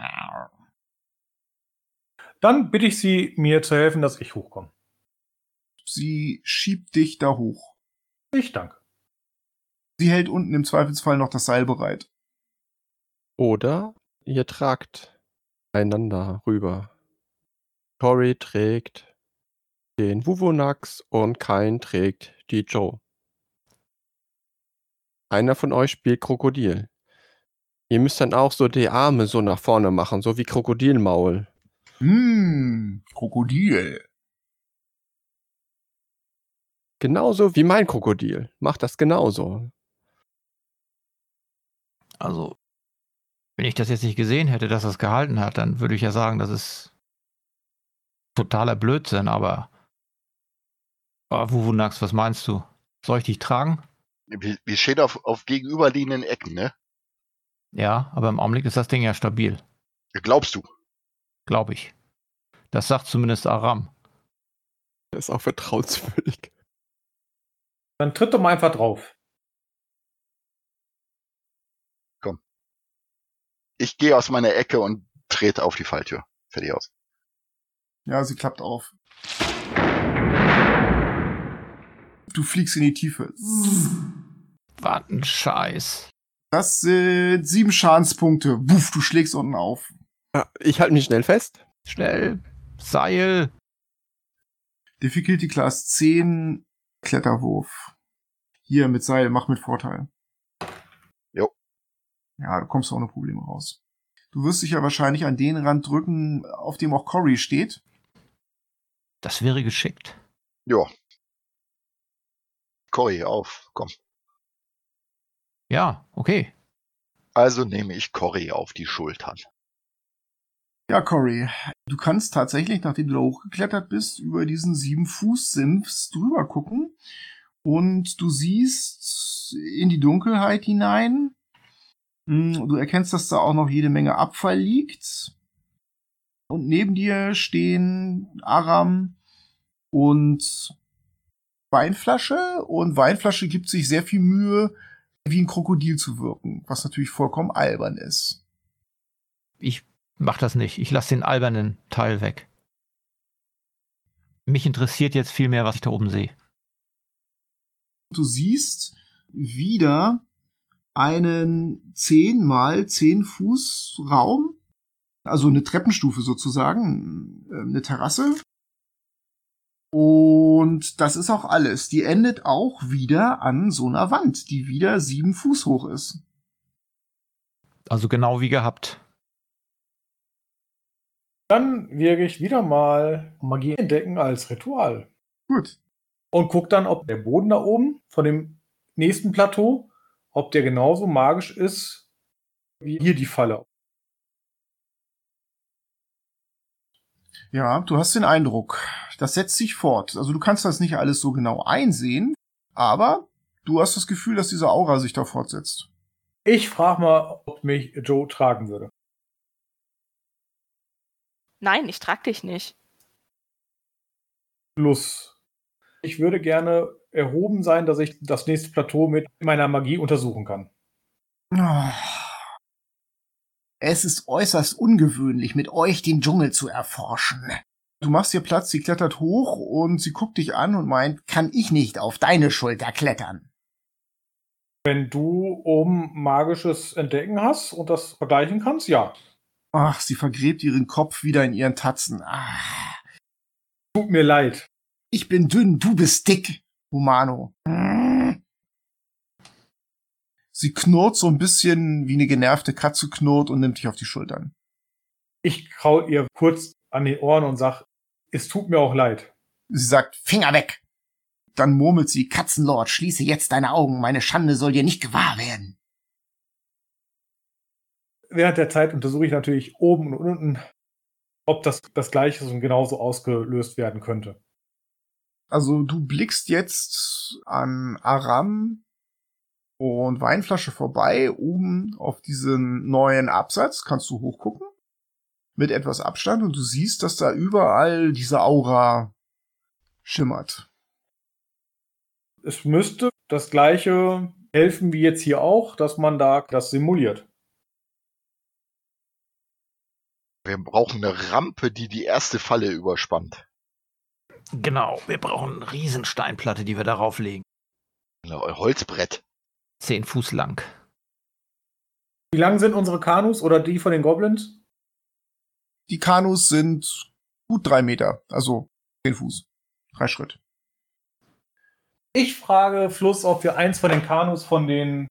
Dann bitte ich Sie, mir zu helfen, dass ich hochkomme. Sie schiebt dich da hoch. Ich danke. Sie hält unten im Zweifelsfall noch das Seil bereit. Oder ihr tragt einander rüber. Cory trägt den Wuvonax und Kain trägt die Joe. Einer von euch spielt Krokodil. Ihr müsst dann auch so die Arme so nach vorne machen, so wie Krokodilmaul. Hm, Krokodil. Genauso wie mein Krokodil. Macht das genauso. Also, wenn ich das jetzt nicht gesehen hätte, dass das gehalten hat, dann würde ich ja sagen, das ist totaler Blödsinn, aber. Aber Wuvunax, was meinst du? Soll ich dich tragen? Wir, wir stehen auf, auf gegenüberliegenden Ecken, ne? Ja, aber im Augenblick ist das Ding ja stabil. Glaubst du? Glaube ich. Das sagt zumindest Aram. Das ist auch vertrauenswürdig. Dann tritt doch mal einfach drauf. Ich gehe aus meiner Ecke und trete auf die Falltür. Fertig aus. Ja, sie klappt auf. Du fliegst in die Tiefe. Was ein Scheiß. Das sind sieben Schadenspunkte. Buff, du schlägst unten auf. Ja, Ich halte mich schnell fest. Schnell. Seil. Difficulty Class 10, Kletterwurf. Hier mit Seil, mach mit Vorteil. Jo. Ja, du kommst ohne Probleme raus. Du wirst dich ja wahrscheinlich an den Rand drücken, auf dem auch Cory steht. Das wäre geschickt. Ja. Cory, auf, komm. Ja, okay. Also nehme ich Cory auf die Schultern. Ja, Cory, du kannst tatsächlich, nachdem du da hochgeklettert bist, über diesen sieben Fuß Sims drüber gucken und du siehst in die Dunkelheit hinein. Hm, Du erkennst, dass da auch noch jede Menge Abfall liegt. Und neben dir stehen Aram und Weinflasche. Und Weinflasche gibt sich sehr viel Mühe, wie ein Krokodil zu wirken, was natürlich vollkommen albern ist. Ich mach das nicht. Ich lasse den albernen Teil weg. Mich interessiert jetzt viel mehr, was ich da oben sehe. Du siehst wieder einen 10 mal 10 Fuß Raum, also eine Treppenstufe sozusagen, äh, eine Terrasse. Und das ist auch alles. Die endet auch wieder an so einer Wand, die wieder sieben Fuß hoch ist. Also genau wie gehabt. Dann wirke ich wieder mal Magie entdecken als Ritual. Gut. Und guck dann, ob der Boden da oben von dem nächsten Plateau, ob der genauso magisch ist wie hier die Falle. Ja, du hast den Eindruck, das setzt sich fort. Also du kannst das nicht alles so genau einsehen, aber du hast das Gefühl, dass diese Aura sich da fortsetzt. Ich frage mal, ob mich Joe tragen würde. Nein, ich trag dich nicht. Plus. Ich würde gerne erhoben sein, dass ich das nächste Plateau mit meiner Magie untersuchen kann. Ah. Es ist äußerst ungewöhnlich, mit euch den Dschungel zu erforschen. Du machst ihr Platz, sie klettert hoch und sie guckt dich an und meint, Kann ich nicht auf deine Schulter klettern? Wenn du oben magisches Entdecken hast und das vergleichen kannst, ja. Ach, sie vergräbt ihren Kopf wieder in ihren Tatzen. Ah, Tut mir leid. Ich bin dünn, du bist dick, Humano. sie knurrt so ein bisschen wie eine genervte Katze knurrt und nimmt dich auf die Schultern. Ich kraul ihr kurz an den Ohren und sag, es tut mir auch leid. Sie sagt, Finger weg! dann murmelt sie, Katzenlord, schließe jetzt deine Augen. Meine Schande soll dir nicht gewahr werden. Während der Zeit untersuche ich natürlich oben und unten, ob das das gleiche ist und genauso ausgelöst werden könnte. Also du blickst jetzt an Aram und Weinflasche vorbei, oben auf diesen neuen Absatz, kannst du hochgucken, mit etwas Abstand und du siehst, dass da überall diese Aura schimmert. Es müsste das gleiche helfen wie jetzt hier auch, dass man da das simuliert. Wir brauchen eine Rampe, die die erste Falle überspannt. Genau, wir brauchen eine Riesensteinplatte, die wir darauf legen. Ein Holzbrett. Zehn Fuß lang. Wie lang sind unsere Kanus oder die von den Goblins? Die Kanus sind gut drei Meter, also zehn Fuß. Drei Schritt. Ich frage Fluss, ob wir eins von den Kanus von den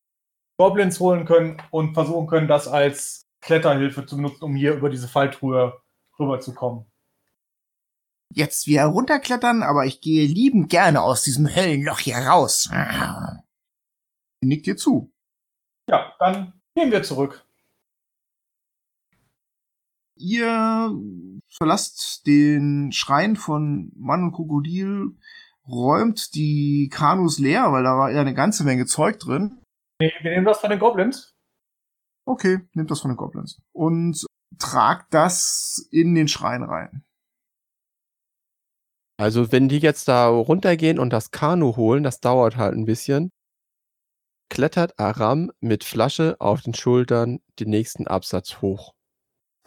Goblins holen können und versuchen können, das als Kletterhilfe zu benutzen, um hier über diese Falltruhe rüberzukommen. Jetzt wieder runterklettern, aber ich gehe liebend gerne aus diesem Höllenloch hier raus. Nickt dir zu. Ja, dann gehen wir zurück. Ihr verlasst den Schrein von Mann und Krokodil, räumt die Kanus leer, weil da war ja eine ganze Menge Zeug drin. Nee, wir nehmen das von den Goblins. Okay, nimmt das von den Goblins. Und tragt das in den Schrein rein. Also wenn die jetzt da runtergehen und das Kanu holen, das dauert halt ein bisschen, klettert Aram mit Flasche auf den Schultern den nächsten Absatz hoch.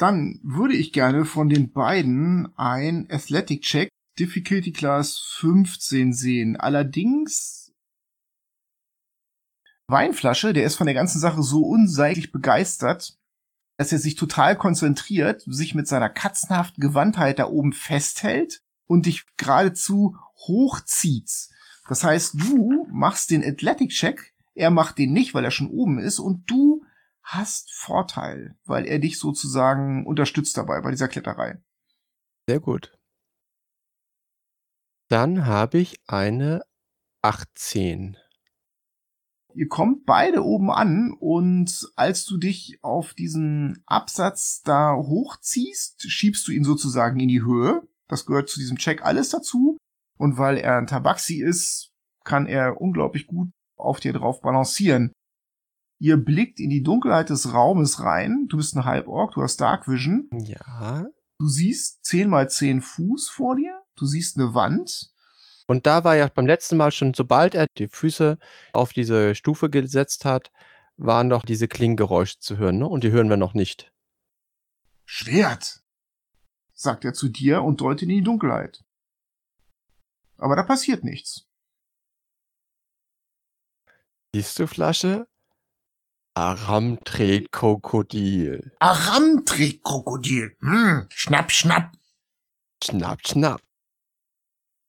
Dann würde ich gerne von den beiden ein Athletic Check Difficulty Class 15 sehen. Allerdings Weinflasche, der ist von der ganzen Sache so unseitig begeistert, dass er sich total konzentriert, sich mit seiner katzenhaften Gewandtheit da oben festhält und dich geradezu hochzieht. Das heißt, du machst den Athletic Check, er macht den nicht, weil er schon oben ist und du hast Vorteil, weil er dich sozusagen unterstützt dabei bei dieser Kletterei. Sehr gut. Dann habe ich eine 18. Ihr kommt beide oben an und als du dich auf diesen Absatz da hochziehst, schiebst du ihn sozusagen in die Höhe. Das gehört zu diesem Check alles dazu. Und weil er ein Tabaxi ist, kann er unglaublich gut auf dir drauf balancieren. Ihr blickt in die Dunkelheit des Raumes rein. Du bist ein Halborg, du hast Dark Vision. Ja. Du siehst 10 mal 10 Fuß vor dir. Du siehst eine Wand. Und da war ja beim letzten Mal schon, sobald er die Füße auf diese Stufe gesetzt hat, waren doch diese Klingengeräusche zu hören, ne? Und die hören wir noch nicht. Schwert, sagt er zu dir und deutet in die Dunkelheit. Aber da passiert nichts. Siehst du, Flasche? Aram trägt Krokodil. Aram trägt Krokodil. Hm, schnapp, schnapp. Schnapp, schnapp.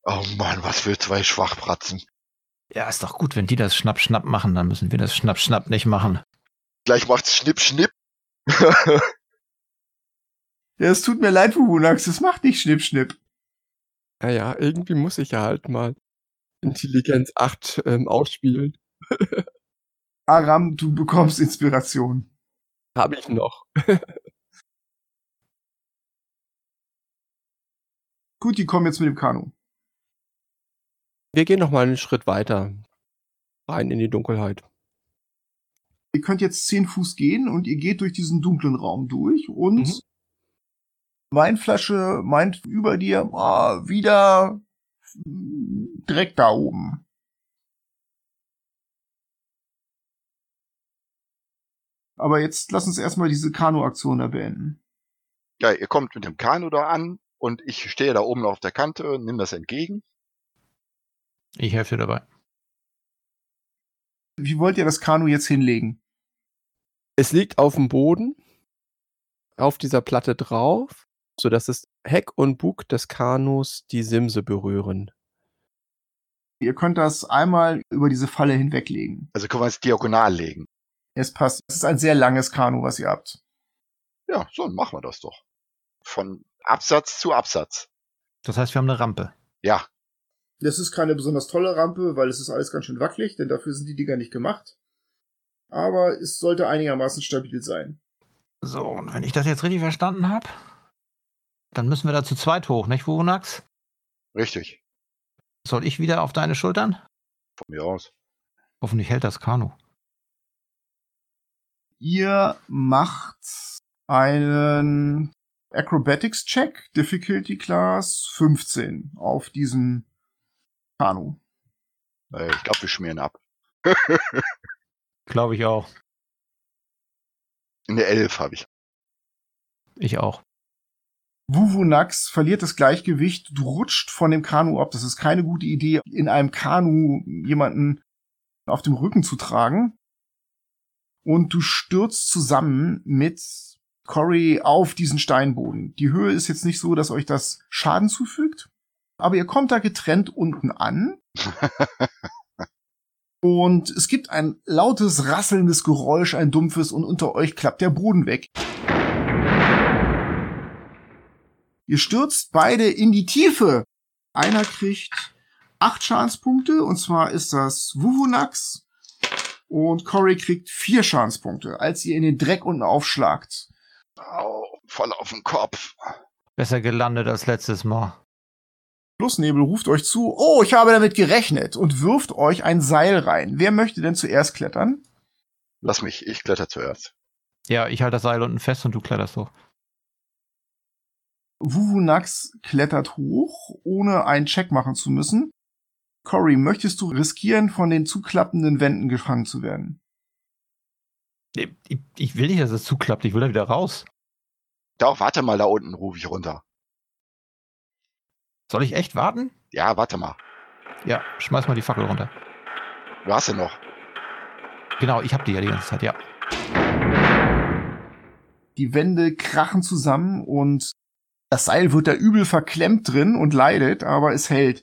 Oh Mann, was für zwei Schwachpratzen. Ja, ist doch gut, wenn die das Schnapp, Schnapp machen, dann müssen wir das Schnapp, Schnapp nicht machen. Gleich macht's Schnipp, Schnipp. Ja, es tut mir leid, Wunax, es macht nicht Schnipp, Schnipp. Naja, irgendwie muss ich ja halt mal Intelligenz 8 ähm, ausspielen. Aram, du bekommst Inspiration. Habe ich noch. Gut, die kommen jetzt mit dem Kanu. Wir gehen noch mal einen Schritt weiter. Rein in die Dunkelheit. Ihr könnt jetzt zehn Fuß gehen und ihr geht durch diesen dunklen Raum durch und Mhm. Weinflasche meint über dir, ah, wieder direkt da oben. Aber jetzt lass uns erstmal diese Kanu-Aktion da beenden. Ja, ihr kommt mit dem Kanu da an und ich stehe da oben auf der Kante, nimm das entgegen. Ich helfe dir dabei. Wie wollt ihr das Kanu jetzt hinlegen? Es liegt auf dem Boden, auf dieser Platte drauf, sodass das Heck und Bug des Kanus die Simse berühren. Ihr könnt das einmal über diese Falle hinweglegen. Also können wir es diagonal legen. Es passt. Es ist ein sehr langes Kanu, was ihr habt. Ja, so, dann machen wir das doch. Von Absatz zu Absatz. Das heißt, wir haben eine Rampe. Ja, Das ist keine besonders tolle Rampe, weil es ist alles ganz schön wackelig, denn dafür sind die Dinger nicht gemacht. Aber es sollte einigermaßen stabil sein. So, und wenn ich das jetzt richtig verstanden habe, dann müssen wir da zu zweit hoch, nicht, Wunax? richtig. Soll ich wieder auf deine Schultern? Von mir aus. Hoffentlich hält das Kanu. Ihr macht einen Acrobatics-Check, Difficulty Class 15 auf diesem Kanu. Äh, ich glaube, wir schmieren ab. Glaube ich auch. Eine 11 habe ich. Ich auch. Wuvunax verliert das Gleichgewicht, du rutscht von dem Kanu ab. Das ist keine gute Idee, in einem Kanu jemanden auf dem Rücken zu tragen. Und du stürzt zusammen mit Cory auf diesen Steinboden. Die Höhe ist jetzt nicht so, dass euch das Schaden zufügt, aber ihr kommt da getrennt unten an. Und es gibt ein lautes, rasselndes Geräusch, ein dumpfes, und unter euch klappt der Boden weg. Ihr stürzt beide in die Tiefe. Einer kriegt acht Schadenspunkte, und zwar ist das Wuvunax. Und Cory kriegt vier Schadenspunkte, als ihr in den Dreck unten aufschlagt. Au, voll auf den Kopf. Besser gelandet als letztes Mal. Flussnebel ruft euch zu, oh, ich habe damit gerechnet und wirft euch ein Seil rein. Wer möchte denn zuerst klettern? Lass mich, ich kletter zuerst. Ja, ich halte das Seil unten fest und du kletterst hoch. Wuvunax klettert hoch, ohne einen Check machen zu müssen. Cory, möchtest du riskieren, von den zuklappenden Wänden gefangen zu werden? Ich, ich, ich will nicht, dass es zuklappt. Ich will da wieder raus. Doch, warte mal, da unten rufe ich runter. Soll ich echt warten? Ja, warte mal. Ja, schmeiß mal die Fackel runter. Du hast ja noch. Genau, ich hab die ja die ganze Zeit, ja. Die Wände krachen zusammen und das Seil wird da übel verklemmt drin und leidet, aber es hält.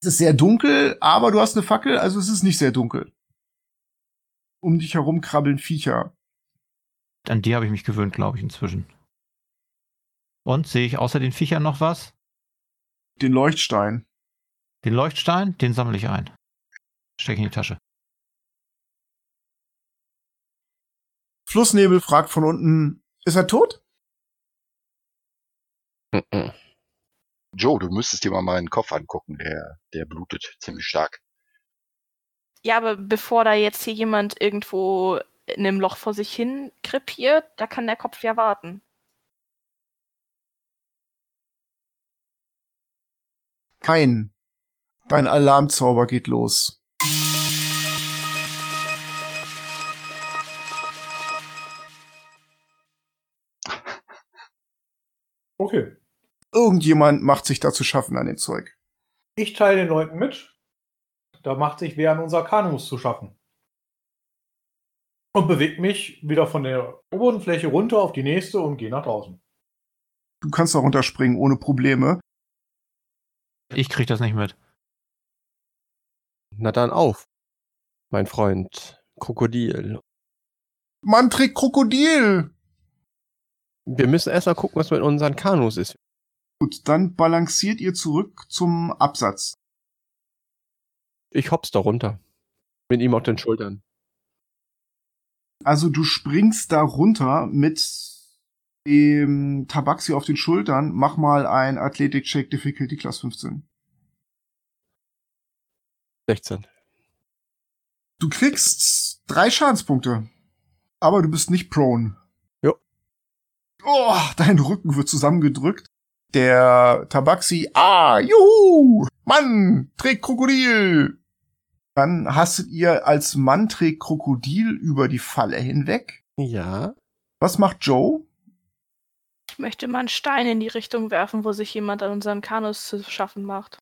Es ist sehr dunkel, aber du hast eine Fackel, also es ist nicht sehr dunkel. Um dich herum krabbeln Viecher. An die habe ich mich gewöhnt, glaube ich, inzwischen. Und sehe ich außer den Viechern noch was? Den Leuchtstein. Den Leuchtstein, den sammle ich ein. Steck in die Tasche. Flussnebel fragt von unten, ist er tot? Mhm. Joe, du müsstest dir mal meinen Kopf angucken. Der, der blutet ziemlich stark. Ja, aber bevor da jetzt hier jemand irgendwo in einem Loch vor sich hin krepiert, da kann der Kopf ja warten. Kein. Dein Alarmzauber geht los. Okay. Irgendjemand macht sich da zu schaffen an dem Zeug. Ich teile den Leuten mit. Da macht sich wer an unser Kanus zu schaffen. Und bewegt mich wieder von der Bodenfläche runter auf die nächste und gehe nach draußen. Du kannst da runterspringen ohne Probleme. Ich krieg das nicht mit. Na dann auf, mein Freund Krokodil. Mantrik Krokodil! Wir müssen erst mal gucken, was mit unseren Kanus ist. Gut, dann balanciert ihr zurück zum Absatz. Ich hops da runter. Mit ihm auf den Schultern. Also du springst da runter mit dem Tabaxi auf den Schultern. Mach mal ein Athletic Check Difficulty Class 15. 16. Du kriegst drei Schadenspunkte. Aber du bist nicht prone. Jo. Oh, dein Rücken wird zusammengedrückt. Der Tabaxi, ah, juhu, Mann, trägt Krokodil. Dann hastet ihr als Mann trägt Krokodil über die Falle hinweg. Ja. Was macht Joe? Ich möchte mal einen Stein in die Richtung werfen, wo sich jemand an unseren Kanus zu schaffen macht.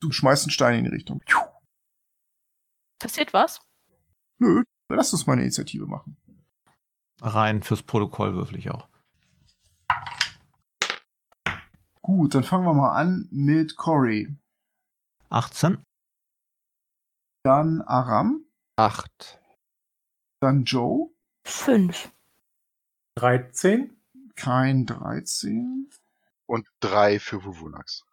Du schmeißt einen Stein in die Richtung. Passiert was? Nö, lass uns mal eine Initiative machen. Rein fürs Protokoll würfel ich auch. Gut, dann fangen wir mal an mit Cory. 18. Dann Aram. Acht. Dann Joe. Fünf. 13. Kein 13. Und drei für Wuvunax.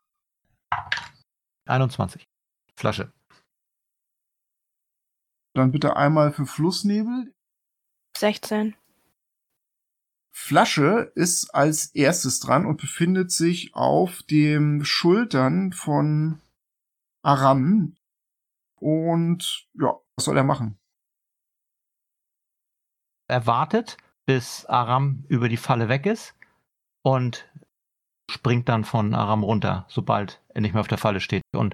21. Flasche. Dann bitte einmal für Flussnebel. 16. Flasche ist als erstes dran und befindet sich auf den Schultern von Aram. Und ja, was soll er machen? Er wartet, bis Aram über die Falle weg ist und springt dann von Aram runter, sobald er nicht mehr auf der Falle steht und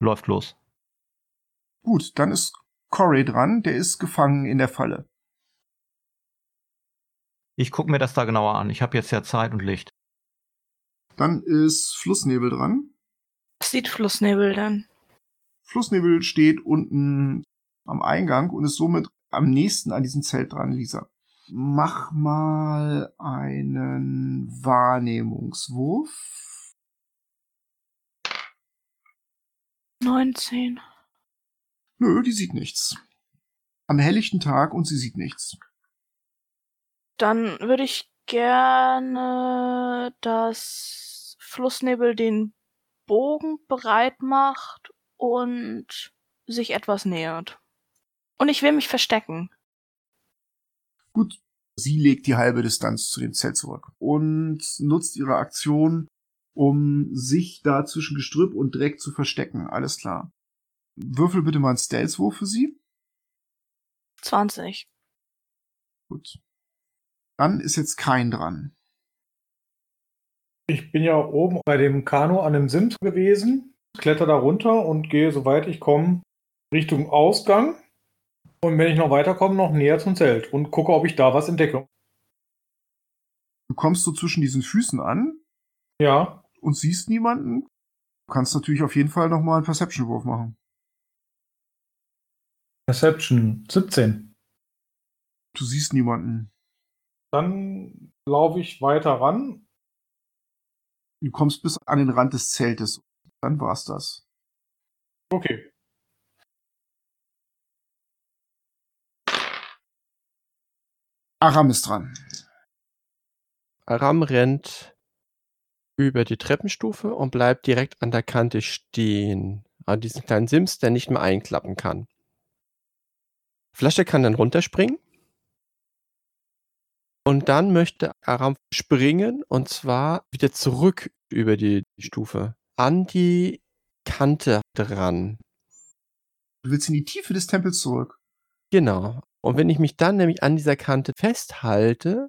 läuft los. Gut, dann ist Corey dran. Der ist gefangen in der Falle. Ich gucke mir das da genauer an. Ich habe jetzt ja Zeit und Licht. Dann ist Flussnebel dran. Was sieht Flussnebel dann? Flussnebel steht unten am Eingang und ist somit am nächsten an diesem Zelt dran, Lisa. Mach mal einen Wahrnehmungswurf. 19. Nö, die sieht nichts. Am helllichten Tag und sie sieht nichts. Dann würde ich gerne, dass Flussnebel den Bogen bereit macht und sich etwas nähert. Und ich will mich verstecken. Gut, sie legt die halbe Distanz zu dem Zelt zurück und nutzt ihre Aktion, um sich da zwischen Gestrüpp und Dreck zu verstecken. Alles klar. Würfel bitte mal einen Stealth-Wurf für sie. 20. Gut. Dann ist jetzt kein dran. Ich bin ja oben bei dem Kanu an dem Sims gewesen, kletter da runter und gehe, soweit ich komme, Richtung Ausgang. Und wenn ich noch weiterkomme, noch näher zum Zelt und gucke, ob ich da was entdecke. Du kommst so zwischen diesen Füßen an Ja, und siehst niemanden. Du kannst natürlich auf jeden Fall nochmal einen Perception-Wurf machen. Perception 17. Du siehst niemanden. Dann laufe ich weiter ran. Du kommst bis an den Rand des Zeltes. Dann war's das. Okay. Aram ist dran. Aram rennt über die Treppenstufe und bleibt direkt an der Kante stehen. An diesem kleinen Sims, der nicht mehr einklappen kann. Flasche kann dann runterspringen. Und dann möchte Aram springen und zwar wieder zurück über die Stufe. An die Kante dran. Du willst in die Tiefe des Tempels zurück. Genau. Und wenn ich mich dann nämlich an dieser Kante festhalte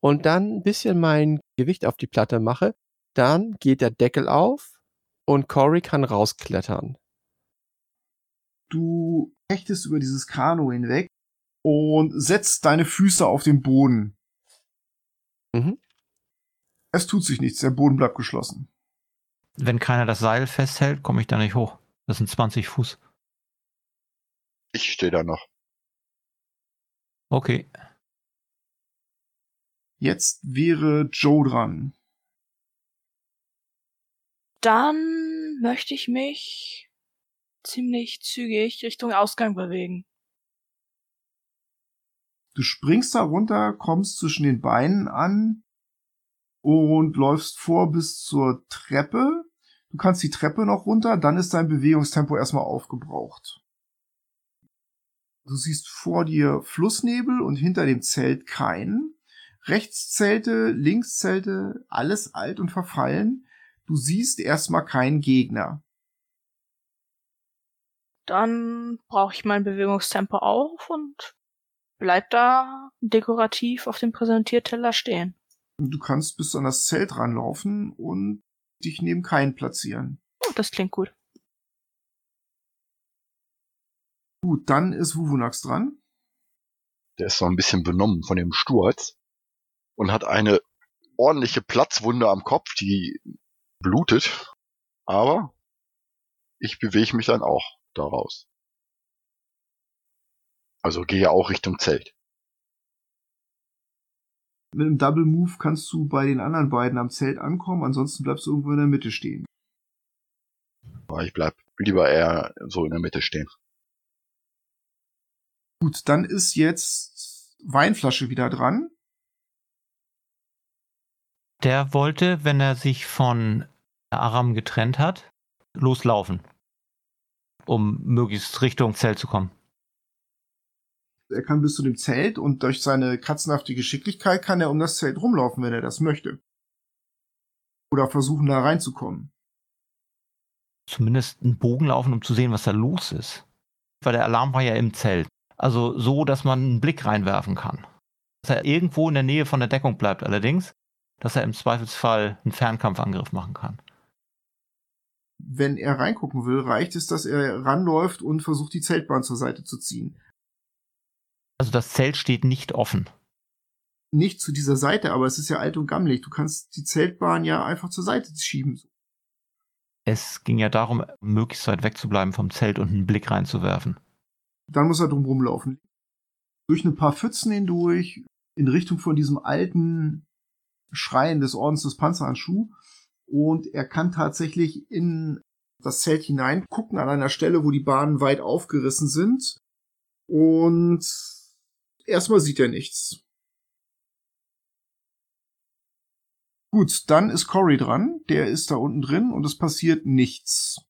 und dann ein bisschen mein Gewicht auf die Platte mache, dann geht der Deckel auf und Cory kann rausklettern. Du hechtest über dieses Kanu hinweg und setzt deine Füße auf den Boden. Mhm. Es tut sich nichts, der Boden bleibt geschlossen. Wenn keiner das Seil festhält, komme ich da nicht hoch. Das sind 20 Fuß. Ich stehe da noch. Okay. Jetzt wäre Joe dran. Dann möchte ich mich ziemlich zügig Richtung Ausgang bewegen. Du springst da runter, kommst zwischen den Beinen an und läufst vor bis zur Treppe. Du kannst die Treppe noch runter, dann ist dein Bewegungstempo erstmal aufgebraucht. Du siehst vor dir Flussnebel und hinter dem Zelt keinen. Rechts Zelte, links Zelte, alles alt und verfallen. Du siehst erstmal keinen Gegner. Dann brauche ich mein Bewegungstempo auf und bleib da dekorativ auf dem Präsentierteller stehen. Du kannst bis an das Zelt ranlaufen und dich neben keinen platzieren. Oh, das klingt gut. Gut, dann ist Wuvunax dran. Der ist so ein bisschen benommen von dem Sturz und hat eine ordentliche Platzwunde am Kopf, die blutet. Aber ich bewege mich dann auch daraus. Also gehe auch Richtung Zelt. Mit einem Double Move kannst du bei den anderen beiden am Zelt ankommen, ansonsten bleibst du irgendwo in der Mitte stehen. Ich bleib lieber eher so in der Mitte stehen. Gut, dann ist jetzt Weinflasche wieder dran. Der wollte, wenn er sich von Aram getrennt hat, loslaufen, um möglichst Richtung Zelt zu kommen. Er kann bis zu dem Zelt und durch seine katzenhafte Geschicklichkeit kann er um das Zelt rumlaufen, wenn er das möchte. Oder versuchen, da reinzukommen. Zumindest einen Bogen laufen, um zu sehen, was da los ist. Weil der Alarm war ja im Zelt. Also so, dass man einen Blick reinwerfen kann. Dass er irgendwo in der Nähe von der Deckung bleibt allerdings, dass er im Zweifelsfall einen Fernkampfangriff machen kann. Wenn er reingucken will, reicht es, dass er ranläuft und versucht, die Zeltbahn zur Seite zu ziehen. Also das Zelt steht nicht offen. Nicht zu dieser Seite, aber es ist ja alt und gammelig. Du kannst die Zeltbahn ja einfach zur Seite schieben. Es ging ja darum, möglichst weit wegzubleiben vom Zelt und einen Blick reinzuwerfen. Dann muss er drum rumlaufen. Durch ein paar Pfützen hindurch, in Richtung von diesem alten Schrein des Ordens des Panzerhandschuh. Und er kann tatsächlich in das Zelt hinein gucken an einer Stelle, wo die Bahnen weit aufgerissen sind. Und erstmal sieht er nichts. Gut, dann ist Cory dran. Der ist da unten drin und es passiert nichts.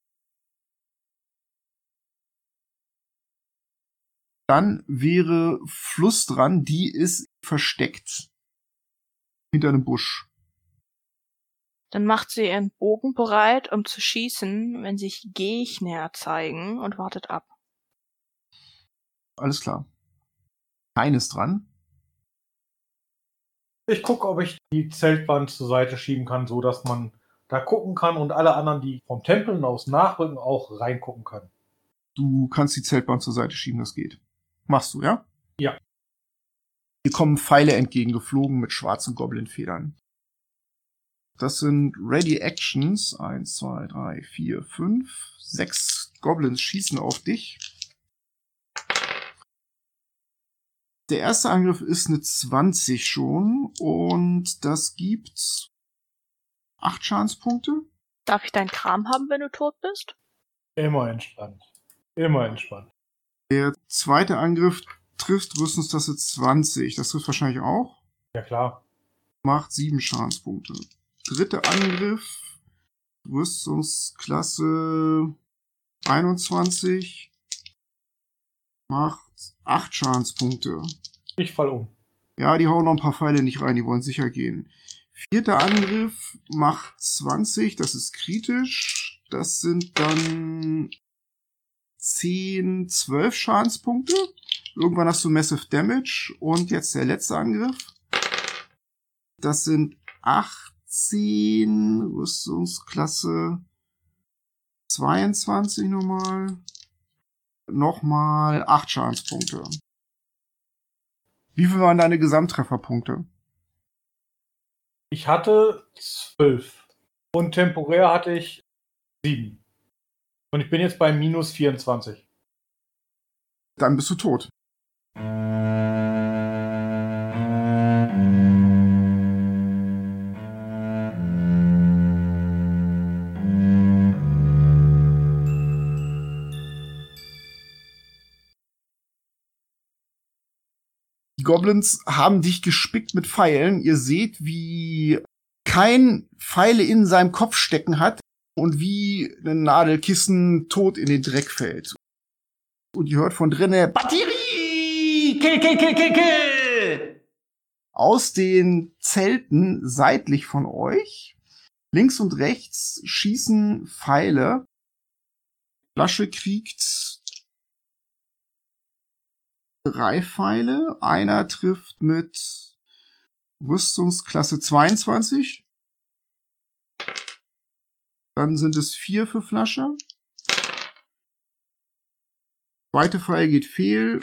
Dann wäre Fluss dran, die ist versteckt. Hinter einem Busch. Dann macht sie ihren Bogen bereit, um zu schießen, wenn sich Gegner zeigen und wartet ab. Alles klar. Keines dran. Ich gucke, ob ich die Zeltwand zur Seite schieben kann, so dass man da gucken kann und alle anderen, die vom Tempeln aus nachrücken, auch reingucken können. Du kannst die Zeltbahn zur Seite schieben, das geht. Machst du, ja? Ja. Hier kommen Pfeile entgegengeflogen mit schwarzen Goblin-Federn. Das sind Ready Actions. Eins, zwei, drei, vier, fünf. Sechs Goblins schießen auf dich. Der erste Angriff ist eine 20 schon und das gibt acht Schadenspunkte. Darf ich deinen Kram haben, wenn du tot bist? Immer entspannt. Immer entspannt. Der zweite Angriff trifft Rüstungstasse 20. Das trifft wahrscheinlich auch. Ja klar. Macht sieben Schadenspunkte. Dritter Angriff. Rüstungsklasse 21. Macht acht Schadenspunkte. Ich fall um. Ja, die hauen noch ein paar Pfeile nicht rein, die wollen sicher gehen. Vierter Angriff macht 20, das ist kritisch. Das sind dann 10, 12 Schadenspunkte. Irgendwann hast du Massive Damage. Und jetzt der letzte Angriff. Das sind 18, Rüstungsklasse 22 nochmal. Nochmal 8 Schadenspunkte. Wie viel waren deine Gesamttrefferpunkte? Ich hatte zwölf. Und temporär hatte ich sieben. Und ich bin jetzt bei minus 24. Dann bist du tot. Die Goblins haben dich gespickt mit Pfeilen. Ihr seht, wie kein Pfeile in seinem Kopf stecken hat und wie ein Nadelkissen tot in den Dreck fällt. Und ihr hört von drinnen Batterie! Kill, kill, kill, kill, kill! Aus den Zelten seitlich von euch, links und rechts, schießen Pfeile. Flasche kriegt drei Pfeile. Einer trifft mit Rüstungsklasse 22. Dann sind es vier für Flasche. Zweite Pfeil geht fehl.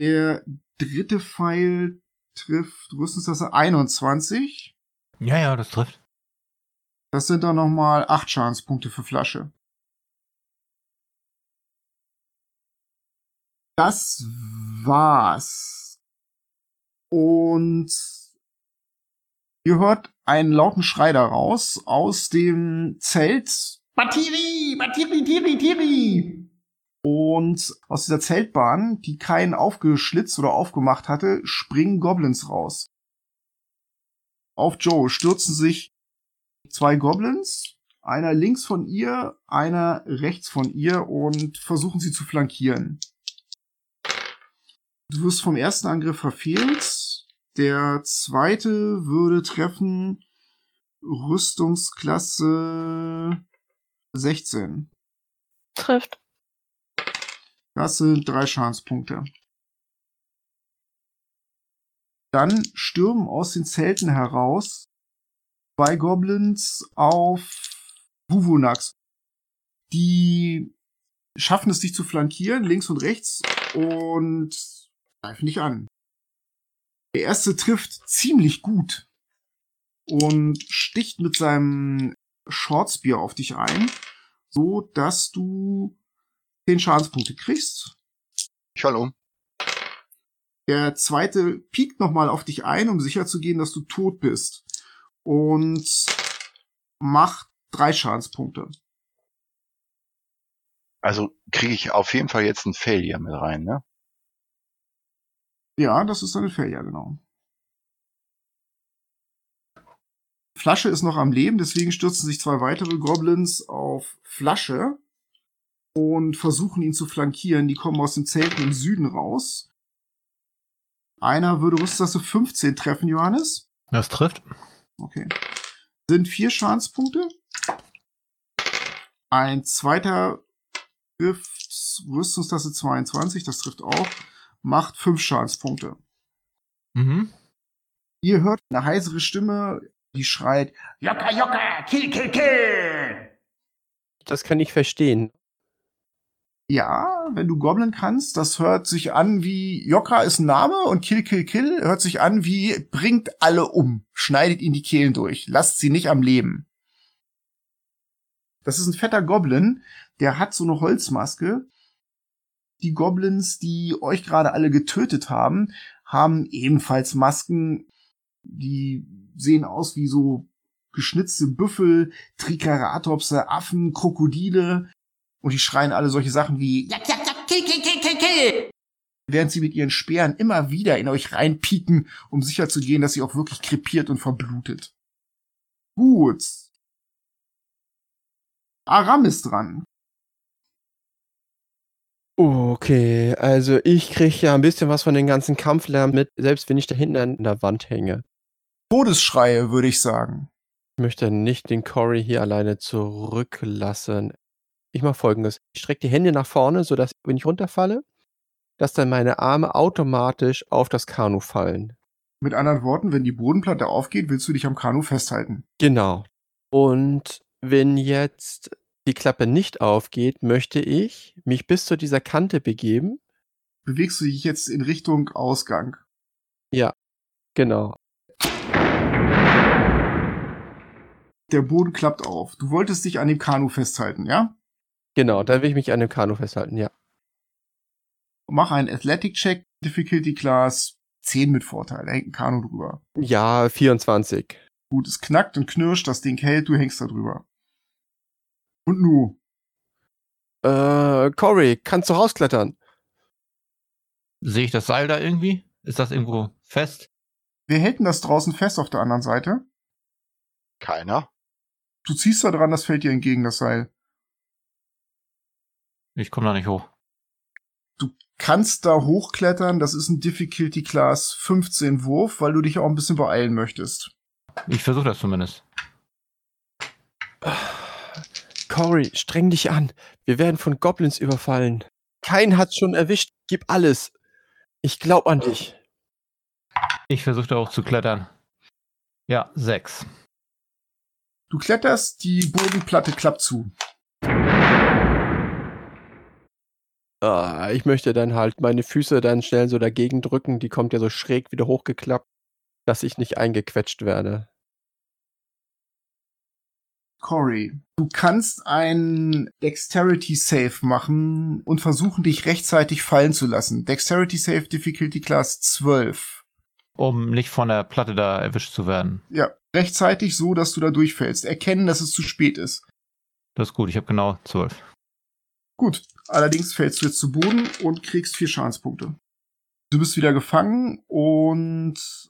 Der dritte Pfeil trifft Rüstungsklasse 21. Ja, ja, das trifft. Das sind dann nochmal acht Schadenspunkte für Flasche. Das war's. Und ihr hört einen lauten Schrei daraus aus dem Zelt. Batiri, Batiri, Tiri, Tiri. Und aus dieser Zeltbahn, die keinen aufgeschlitzt oder aufgemacht hatte, springen Goblins raus. Auf Joe stürzen sich zwei Goblins, einer links von ihr, einer rechts von ihr und versuchen sie zu flankieren. Du wirst vom ersten Angriff verfehlt. Der zweite würde treffen Rüstungsklasse 16. Trifft. Das sind drei Schadenspunkte. Dann stürmen aus den Zelten heraus zwei Goblins auf Wuvunax. Die schaffen es, dich zu flankieren, links und rechts, und greifen dich an. Der erste trifft ziemlich gut und sticht mit seinem Shortspear auf dich ein, so dass du 10 Schadenspunkte kriegst. Ich fall um. Der zweite piekt nochmal auf dich ein, um sicherzugehen, dass du tot bist. Und macht drei Schadenspunkte. Also kriege ich auf jeden Fall jetzt ein Failure mit rein, ne? Ja, das ist eine Failure, genau. Flasche ist noch am Leben, deswegen stürzen sich zwei weitere Goblins auf Flasche und versuchen ihn zu flankieren. Die kommen aus den Zelten im Süden raus. Einer würde Rüstklasse 15 treffen, Johannes. Das trifft. Okay. Sind vier Schadenspunkte. Ein zweiter trifft Rüstungsklasse 22, das trifft auch, macht fünf Schadenspunkte. Mhm. Ihr hört eine heisere Stimme, die schreit, Jokka, Jokka, kill, kill, kill! Das kann ich verstehen. Ja, wenn du Goblin kannst, das hört sich an wie Jokka ist ein Name und Kill Kill Kill hört sich an wie bringt alle um, schneidet ihnen die Kehlen durch, lasst sie nicht am Leben. Das ist ein fetter Goblin, der hat so eine Holzmaske. Die Goblins, die euch gerade alle getötet haben, haben ebenfalls Masken, die sehen aus wie so geschnitzte Büffel, Triceratopse, Affen, Krokodile und die schreien alle solche Sachen wie jak, jak, jak, kill, kill, kill, kill, kill. Während sie mit ihren Speeren immer wieder in euch reinpieken, um sicherzugehen, dass sie auch wirklich krepiert und verblutet. Gut. Aram ist dran. Okay, also ich kriege ja ein bisschen was von den ganzen Kampflärm mit, selbst wenn ich da hinten an der Wand hänge. Todesschreie, würde ich sagen. Ich möchte nicht den Cory hier alleine zurücklassen. Ich mache folgendes. Ich strecke die Hände nach vorne, sodass, wenn ich runterfalle, dass dann meine Arme automatisch auf das Kanu fallen. Mit anderen Worten, wenn die Bodenplatte aufgeht, willst du dich am Kanu festhalten. Genau. Und wenn jetzt die Klappe nicht aufgeht, möchte ich mich bis zu dieser Kante begeben. Bewegst du dich jetzt in Richtung Ausgang? Ja, genau. Der Boden klappt auf. Du wolltest dich an dem Kanu festhalten, ja? Genau, dann will ich mich an dem Kanu festhalten, ja. Mach einen Athletic-Check, Difficulty Class 10 mit Vorteil. Da hängt ein Kanu drüber. Ja, 24. Gut, es knackt und knirscht, das Ding hält, du hängst da drüber. Und nu? Äh, Cory, kannst du rausklettern? Sehe ich das Seil da irgendwie? Ist das irgendwo fest? Wer hält denn das draußen fest auf der anderen Seite? Keiner. Du ziehst da dran, das fällt dir entgegen, das Seil. Ich komme da nicht hoch. Du kannst da hochklettern, das ist ein Difficulty Class 15 Wurf, weil du dich auch ein bisschen beeilen möchtest. Ich versuche das zumindest. Cory, streng dich an. Wir werden von Goblins überfallen. Kein hat's schon erwischt. Gib alles. Ich glaub an dich. Ich versuche da klettern. Ja, sechs. Du kletterst, die Bodenplatte klappt zu. Ah, ich möchte dann halt meine Füße dann schnell so dagegen drücken. Die kommt ja so schräg wieder hochgeklappt, dass ich nicht eingequetscht werde. Corey, du kannst ein Dexterity Save machen und versuchen, dich rechtzeitig fallen zu lassen. Dexterity Save Difficulty Class 12. Um nicht von der Platte da erwischt zu werden. Ja, rechtzeitig so, dass du da durchfällst. Erkennen, dass es zu spät ist. Das ist gut, ich habe genau zwölf. Gut, allerdings fällst du jetzt zu Boden und kriegst vier Schadenspunkte. Du bist wieder gefangen und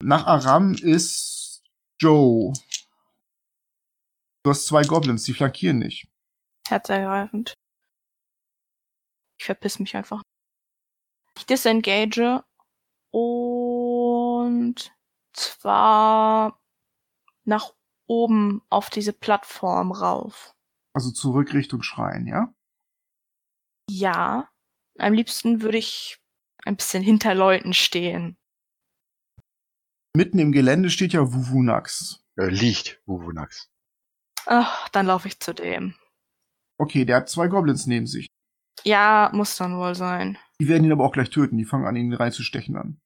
nach Aram ist Joe. Du hast zwei Goblins, die flankieren nicht. Herzergreifend. Ich verpiss mich einfach. Ich disengage und zwar nach oben auf diese Plattform rauf. Also zurück Richtung Schrein, ja? Ja, am liebsten würde ich ein bisschen hinter Leuten stehen. Mitten im Gelände steht ja Wuvunax. Äh, liegt Wuvunax. Ach, dann laufe ich zu dem. Okay, der hat zwei Goblins neben sich. Ja, muss dann wohl sein. Die werden ihn aber auch gleich töten. Die fangen an, ihn reinzustechen an.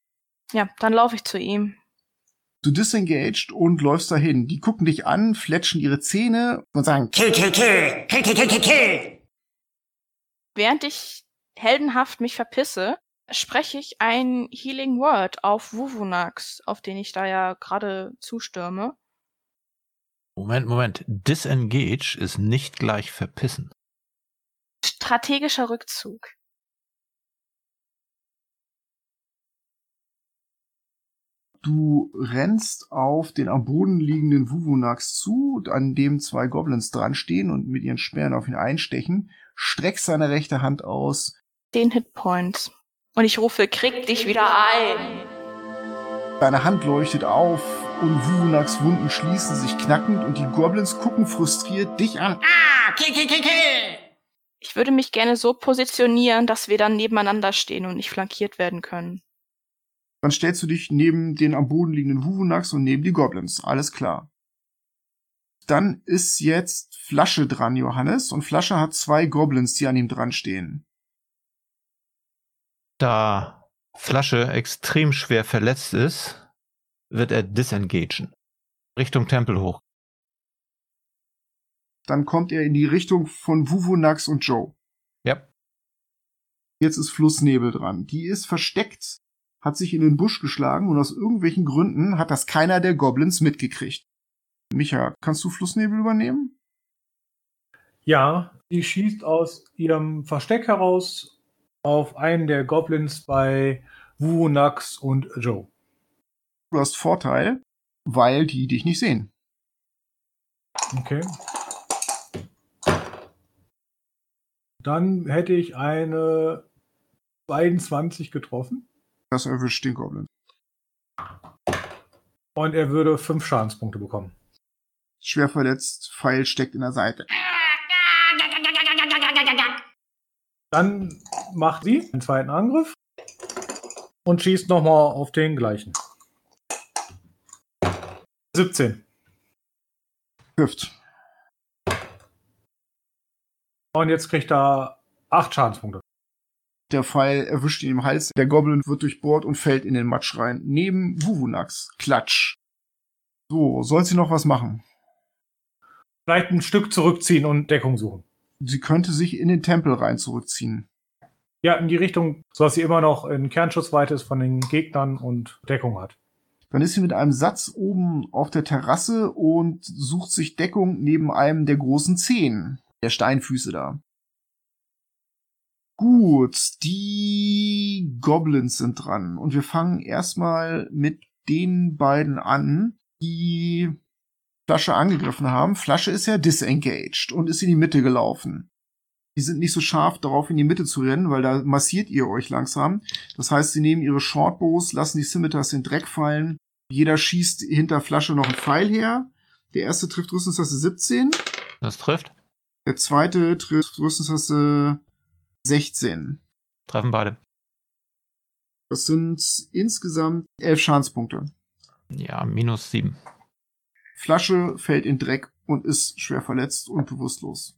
Ja, dann laufe ich zu ihm. Du disengaged und läufst dahin. Die gucken dich an, fletschen ihre Zähne und sagen Kill, kill, kill, kill, kill, kill, kill, kill. Während ich heldenhaft mich verpisse, spreche ich ein Healing Word auf Wuvunax, auf den ich da ja gerade zustürme. Moment, Moment. Disengage ist nicht gleich verpissen. Strategischer Rückzug. Du rennst auf den am Boden liegenden Wuvunax zu, an dem zwei Goblins dran stehen und mit ihren Speeren auf ihn einstechen, streckst seine rechte Hand aus. Den Hitpoint. Und ich rufe, krieg dich wieder ein. Deine Hand leuchtet auf und Wuvunax Wunden schließen sich knackend und die Goblins gucken frustriert dich an. Ah, kill, kill, kill, kill. Ich würde mich gerne so positionieren, dass wir dann nebeneinander stehen und nicht flankiert werden können. Dann stellst du dich neben den am Boden liegenden Wuvunax und neben die Goblins. Alles klar. Dann ist jetzt Flasche dran, Johannes. Und Flasche hat zwei Goblins, die an ihm dran stehen. Da Flasche extrem schwer verletzt ist, wird er disengagen. Richtung Tempel hoch. Dann kommt er in die Richtung von Wuvunax und Joe. Ja. Jetzt ist Flussnebel dran. Die ist versteckt, hat sich in den Busch geschlagen und aus irgendwelchen Gründen hat das keiner der Goblins mitgekriegt. Micha, kannst du Flussnebel übernehmen? Ja, die schießt aus ihrem Versteck heraus auf einen der Goblins bei Wunax und Joe. Du hast Vorteil, weil die dich nicht sehen. Okay. Dann hätte ich eine 22 getroffen Das erwischt den Goblin. und er würde 5 Schadenspunkte bekommen. Schwer verletzt, Pfeil steckt in der Seite. Dann macht sie einen zweiten Angriff und schießt nochmal auf den gleichen. 17. Trifft. Und jetzt kriegt er 8 Schadenspunkte. Der Pfeil erwischt ihn im Hals. Der Goblin wird durchbohrt und fällt in den Matsch rein. Neben Wuvunax. Klatsch. So, soll sie noch was machen? Vielleicht ein Stück zurückziehen und Deckung suchen. Sie könnte sich in den Tempel rein zurückziehen. Ja, in die Richtung, sodass sie immer noch in Kernschussweite ist von den Gegnern und Deckung hat. Dann ist sie mit einem Satz oben auf der Terrasse und sucht sich Deckung neben einem der großen Zehen, der Steinfüße da. Gut, die Goblins sind dran und wir fangen erstmal mit den beiden an, die Flasche angegriffen haben. Flasche ist ja disengaged und ist in die Mitte gelaufen. Die sind nicht so scharf darauf, in die Mitte zu rennen, weil da massiert ihr euch langsam. Das heißt, sie nehmen ihre Shortbows, lassen die Scimitars in den Dreck fallen. Jeder schießt hinter Flasche noch einen Pfeil her. Der erste trifft Rüstungstasse 17. Das trifft. Der zweite trifft Rüstungstasse 16. Treffen beide. Das sind insgesamt elf Schadenspunkte. Ja, minus sieben. Flasche fällt in Dreck und ist schwer verletzt und bewusstlos.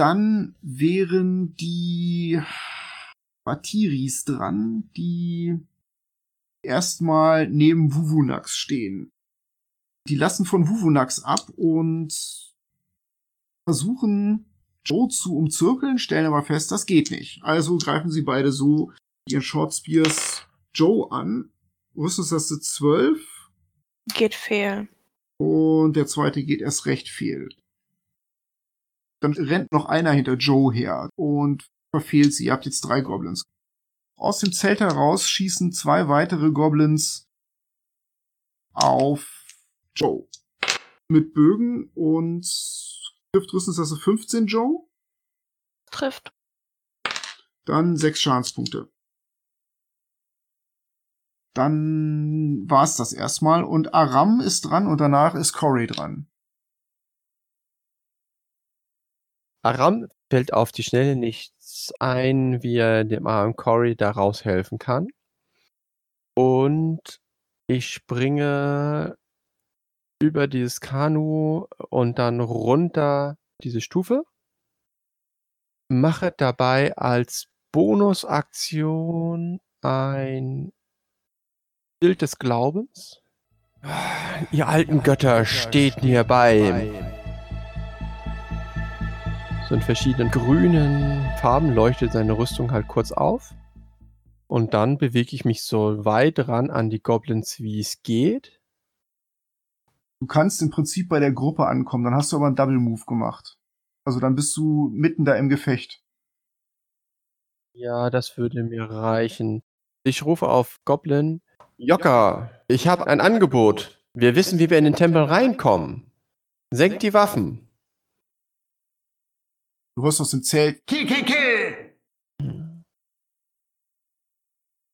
Dann wären die Batiris dran, die erstmal neben Wuvunax stehen. Die lassen von Wuvunax ab und versuchen Joe zu umzirkeln, stellen aber fest, das geht nicht. Also greifen sie beide so ihren Short Spears Joe an. Rüstungstaste 12 Geht fehl. und der zweite geht erst recht fehl. Dann rennt noch einer hinter Joe her und verfehlt sie. Ihr habt jetzt drei Goblins. Aus dem Zelt heraus schießen zwei weitere Goblins auf Joe. Mit Bögen und trifft Rüstungstaste 15 Joe. Trifft. Dann sechs Schadenspunkte. Dann war's das erstmal und Aram ist dran und danach ist Corey dran. Aram fällt auf die Schnelle nichts ein, wie er dem armen Cory da raushelfen kann. Und ich springe über dieses Kanu und dann runter diese Stufe. Mache dabei als Bonusaktion ein Bild des Glaubens. Ihr alten Götter, steht mir bei. So in verschiedenen grünen Farben leuchtet seine Rüstung halt kurz auf. Und dann bewege ich mich so weit ran an die Goblins, wie es geht. Du kannst im Prinzip bei der Gruppe ankommen, dann hast du aber einen Double Move gemacht. Also dann bist du mitten da im Gefecht. Ja, das würde mir reichen. Ich rufe auf Goblin. Jokka, ich habe ein Angebot. Wir wissen, wie wir in den Tempel reinkommen. Senkt die Waffen. Du hörst aus dem Zelt. Kill, kill, kill!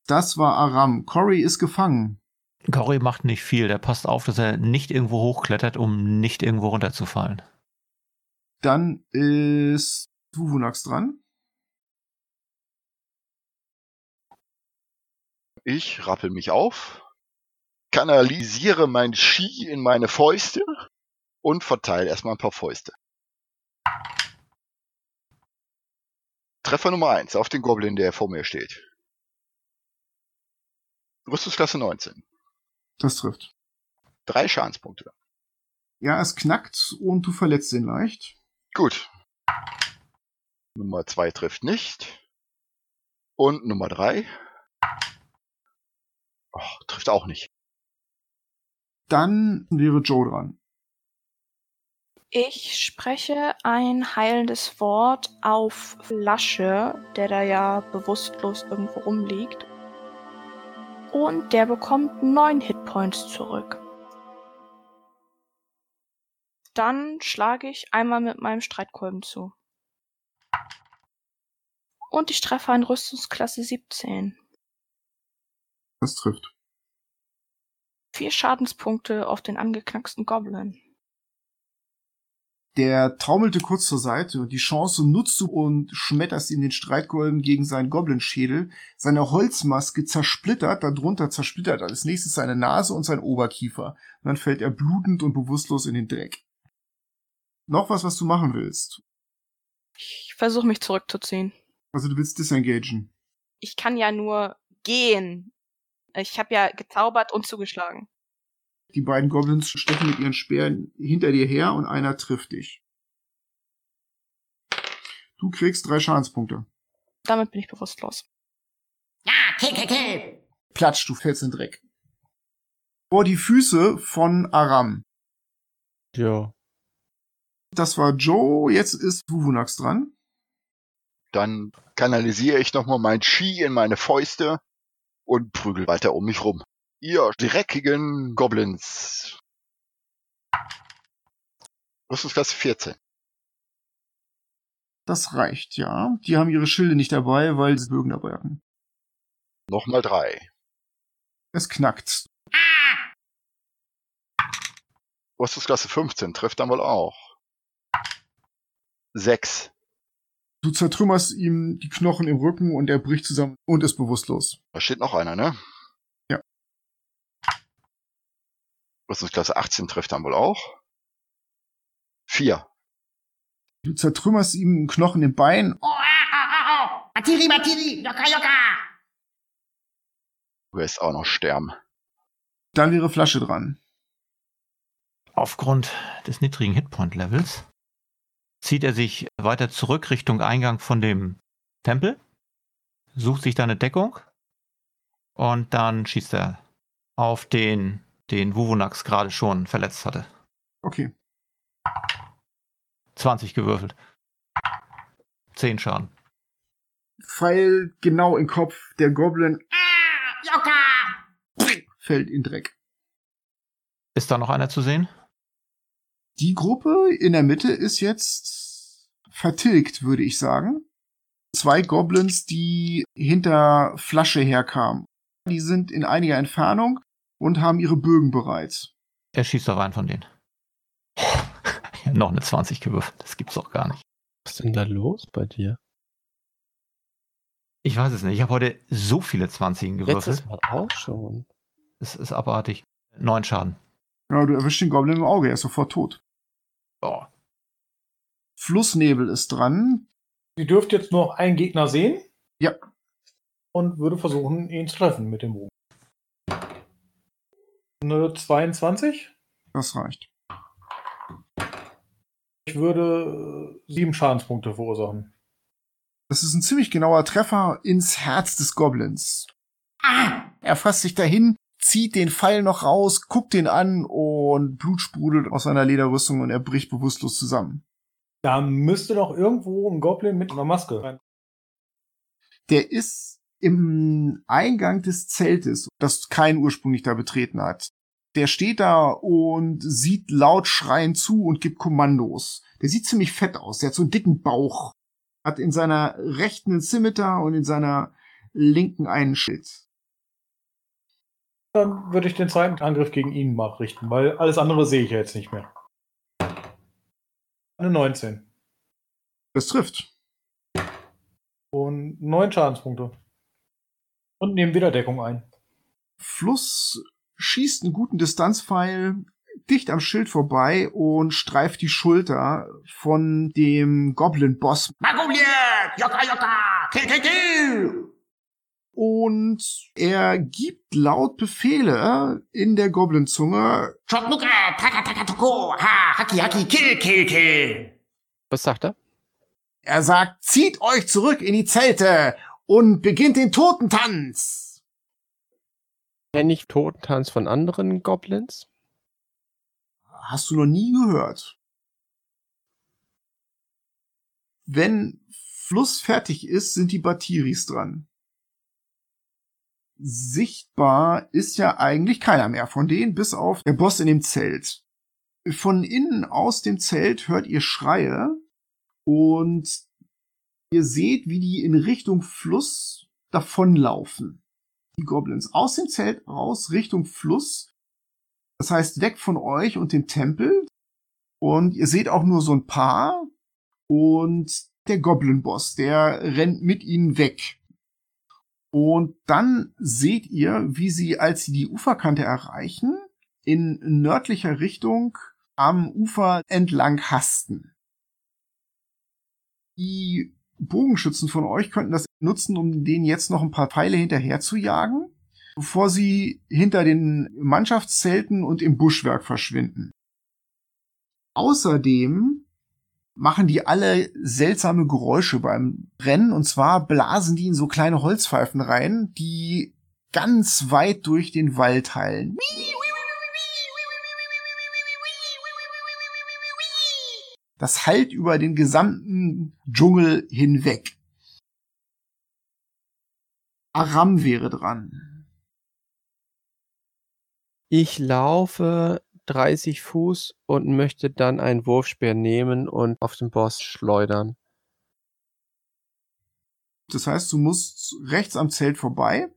Das war Aram. Cory ist gefangen. Cory macht nicht viel. Der passt auf, dass er nicht irgendwo hochklettert, um nicht irgendwo runterzufallen. Dann ist Wuvunax dran. Ich rappel mich auf, kanalisiere mein Ski in meine Fäuste und verteile erstmal ein paar Fäuste. Treffer Nummer eins auf den Goblin, der vor mir steht. Rüstungsklasse 19. Das trifft. Drei Schadenspunkte. Ja, es knackt und du verletzt ihn leicht. Gut. Nummer zwei trifft nicht. Und Nummer drei. Oh, trifft auch nicht. Dann wäre Joe dran. Ich spreche ein heilendes Wort auf Lasche, der da ja bewusstlos irgendwo rumliegt. Und der bekommt neun Hitpoints zurück. Dann schlage ich einmal mit meinem Streitkolben zu. Und ich treffe ein Rüstungsklasse 17. Das trifft. Vier Schadenspunkte auf den angeknacksten Goblin. Der taumelte kurz zur Seite und die Chance nutzt du und schmetterst ihm den Streitkolben gegen seinen Goblinschädel. Seine Holzmaske zersplittert, darunter zersplittert als nächstes seine Nase und sein Oberkiefer. Und dann fällt er blutend und bewusstlos in den Dreck. Noch was, was du machen willst. Ich versuche mich zurückzuziehen. Also du willst disengagen. Ich kann ja nur gehen. Ich habe ja gezaubert und zugeschlagen. Die beiden Goblins stechen mit ihren Speeren hinter dir her und einer trifft dich. Du kriegst drei Schadenspunkte. Damit bin ich bewusstlos. Ja, kill, kill, kill! Platsch, du fällst in den Dreck. Vor die Füße von Aram. Ja. Das war Joe, jetzt ist Wuvunax dran. Dann kanalisiere ich nochmal mein Ski in meine Fäuste und prügel weiter um mich rum. Ihr dreckigen Goblins. Rüstungsklasse 14. Das reicht, ja. Die haben ihre Schilde nicht dabei, weil sie Bögen dabei hatten. Nochmal drei. Es knackt. Rüstungsklasse 15 trifft dann wohl auch. Sechs. Du zertrümmerst ihm die Knochen im Rücken und er bricht zusammen und ist bewusstlos. Da steht noch einer, ne? Ja. Rüstungsklasse 18 trifft dann wohl auch. Vier. Du zertrümmerst ihm einen Knochen im Bein. Oh, ah, ah, ah, oh. Matiri, Matiri, Yoka, Yoka! Du wirst auch noch sterben. Dann wäre Flasche dran. Aufgrund des niedrigen Hitpoint-Levels zieht er sich weiter zurück Richtung Eingang von dem Tempel, sucht sich da eine Deckung und dann schießt er auf den, den Wuvunax gerade schon verletzt hatte. Okay. 20 gewürfelt. 10 Schaden. Pfeil genau in Kopf. Der Goblin fällt in Dreck. Ist da noch einer zu sehen? Die Gruppe in der Mitte ist jetzt vertilgt, würde ich sagen. Zwei Goblins, die hinter Flasche herkamen. Die sind in einiger Entfernung und haben ihre Bögen bereit. Er schießt auf einen von denen. noch eine 20 gewürfelt. Das gibt's doch gar nicht. Was ist denn da los bei dir? Ich weiß es nicht. Ich habe heute so viele 20 gewürfelt. Letztes Mal auch schon. Es ist abartig. Neun Schaden. Ja, du erwischst den Goblin im Auge, er ist sofort tot. Oh. Flussnebel ist dran. Sie dürft jetzt noch einen Gegner sehen. Ja. Und würde versuchen, ihn zu treffen mit dem Bogen. Eine 22. Das reicht. Ich würde äh, sieben Schadenspunkte verursachen. Das ist ein ziemlich genauer Treffer ins Herz des Goblins. Ah! Er fasst sich dahin, zieht den Pfeil noch raus, guckt ihn an und Blut sprudelt aus seiner Lederrüstung und er bricht bewusstlos zusammen. Da müsste doch irgendwo ein Goblin mit einer Maske rein. Der ist im Eingang des Zeltes, das kein ursprünglich da betreten hat. Der steht da und sieht laut schreiend zu und gibt Kommandos. Der sieht ziemlich fett aus. Der hat so einen dicken Bauch. Hat in seiner rechten einen Scimitar und in seiner linken einen Schild. Dann würde ich den zweiten Angriff gegen ihn mal richten, weil alles andere sehe ich ja jetzt nicht mehr. Eine 19. Das trifft. Und neun Schadenspunkte. Und nehmen wieder Deckung ein. Fluss schießt einen guten Distanzpfeil dicht am Schild vorbei und streift die Schulter von dem Goblin-Boss. Und er gibt laut Befehle in der Goblin-Zunge. Was sagt er? Er sagt, zieht euch zurück in die Zelte und beginnt den Totentanz. Kenne ich Totentanz von anderen Goblins? Hast du noch nie gehört. Wenn Fluss fertig ist, sind die Batiris dran. Sichtbar ist ja eigentlich keiner mehr von denen, bis auf der Boss in dem Zelt. Von innen aus dem Zelt hört ihr Schreie und ihr seht, wie die in Richtung Fluss davonlaufen. Die Goblins aus dem Zelt raus Richtung Fluss. Das heißt, weg von euch und dem Tempel. Und ihr seht auch nur so ein paar. Und der Goblin-Boss, der rennt mit ihnen weg. Und dann seht ihr, wie sie, als sie die Uferkante erreichen, in nördlicher Richtung am Ufer entlang hasten. Die Bogenschützen von euch könnten das nutzen, um denen jetzt noch ein paar Pfeile hinterher zu jagen, bevor sie hinter den Mannschaftszelten und im Buschwerk verschwinden. Außerdem machen die alle seltsame Geräusche beim Rennen und zwar blasen die in so kleine Holzpfeifen rein, die ganz weit durch den Wald heilen. Das hallt über den gesamten Dschungel hinweg. Aram wäre dran. Ich laufe 30 Fuß und möchte dann einen Wurfspeer nehmen und auf den Boss schleudern. Das heißt, du musst rechts am Zelt vorbei.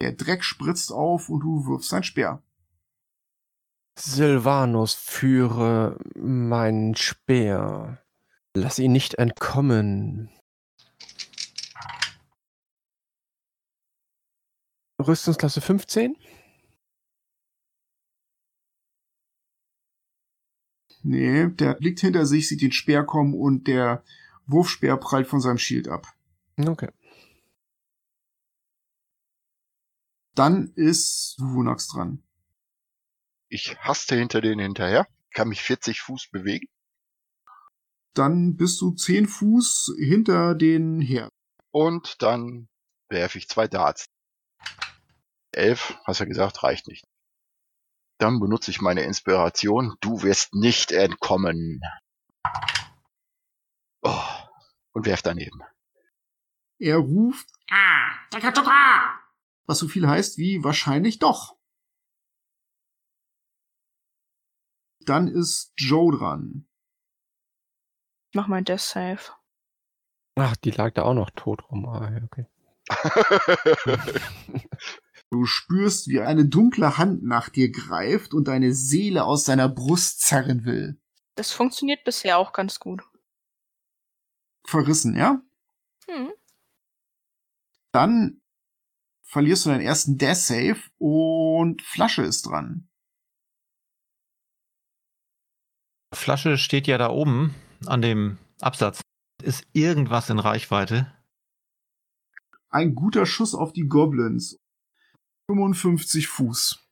Der Dreck spritzt auf und du wirfst ein Speer. Silvanus führe meinen Speer. Lass ihn nicht entkommen. Rüstungsklasse 15? Nee, der blickt hinter sich, sieht den Speer kommen und der Wurfspeer prallt von seinem Schild ab. Okay. Dann ist Wunax dran. Ich haste hinter denen hinterher, kann mich 40 Fuß bewegen. Dann bist du 10 Fuß hinter den her. Und dann werfe ich zwei Darts. Elf, hast ja gesagt, reicht nicht. Dann benutze ich meine Inspiration. Du wirst nicht entkommen. Oh, und werf daneben. Er ruft, was so viel heißt wie wahrscheinlich doch. Dann ist Joe dran. Ich mach mein Death Save. Ach, die lag da auch noch tot rum. Ah, ja, okay. Du spürst, wie eine dunkle Hand nach dir greift und deine Seele aus deiner Brust zerren will. Das funktioniert bisher auch ganz gut. Verrissen, ja? Hm. Dann verlierst du deinen ersten Death Save und Flasche ist dran. Flasche steht ja da oben an dem Absatz. Ist irgendwas in Reichweite? Ein guter Schuss auf die Goblins. 55 Fuß.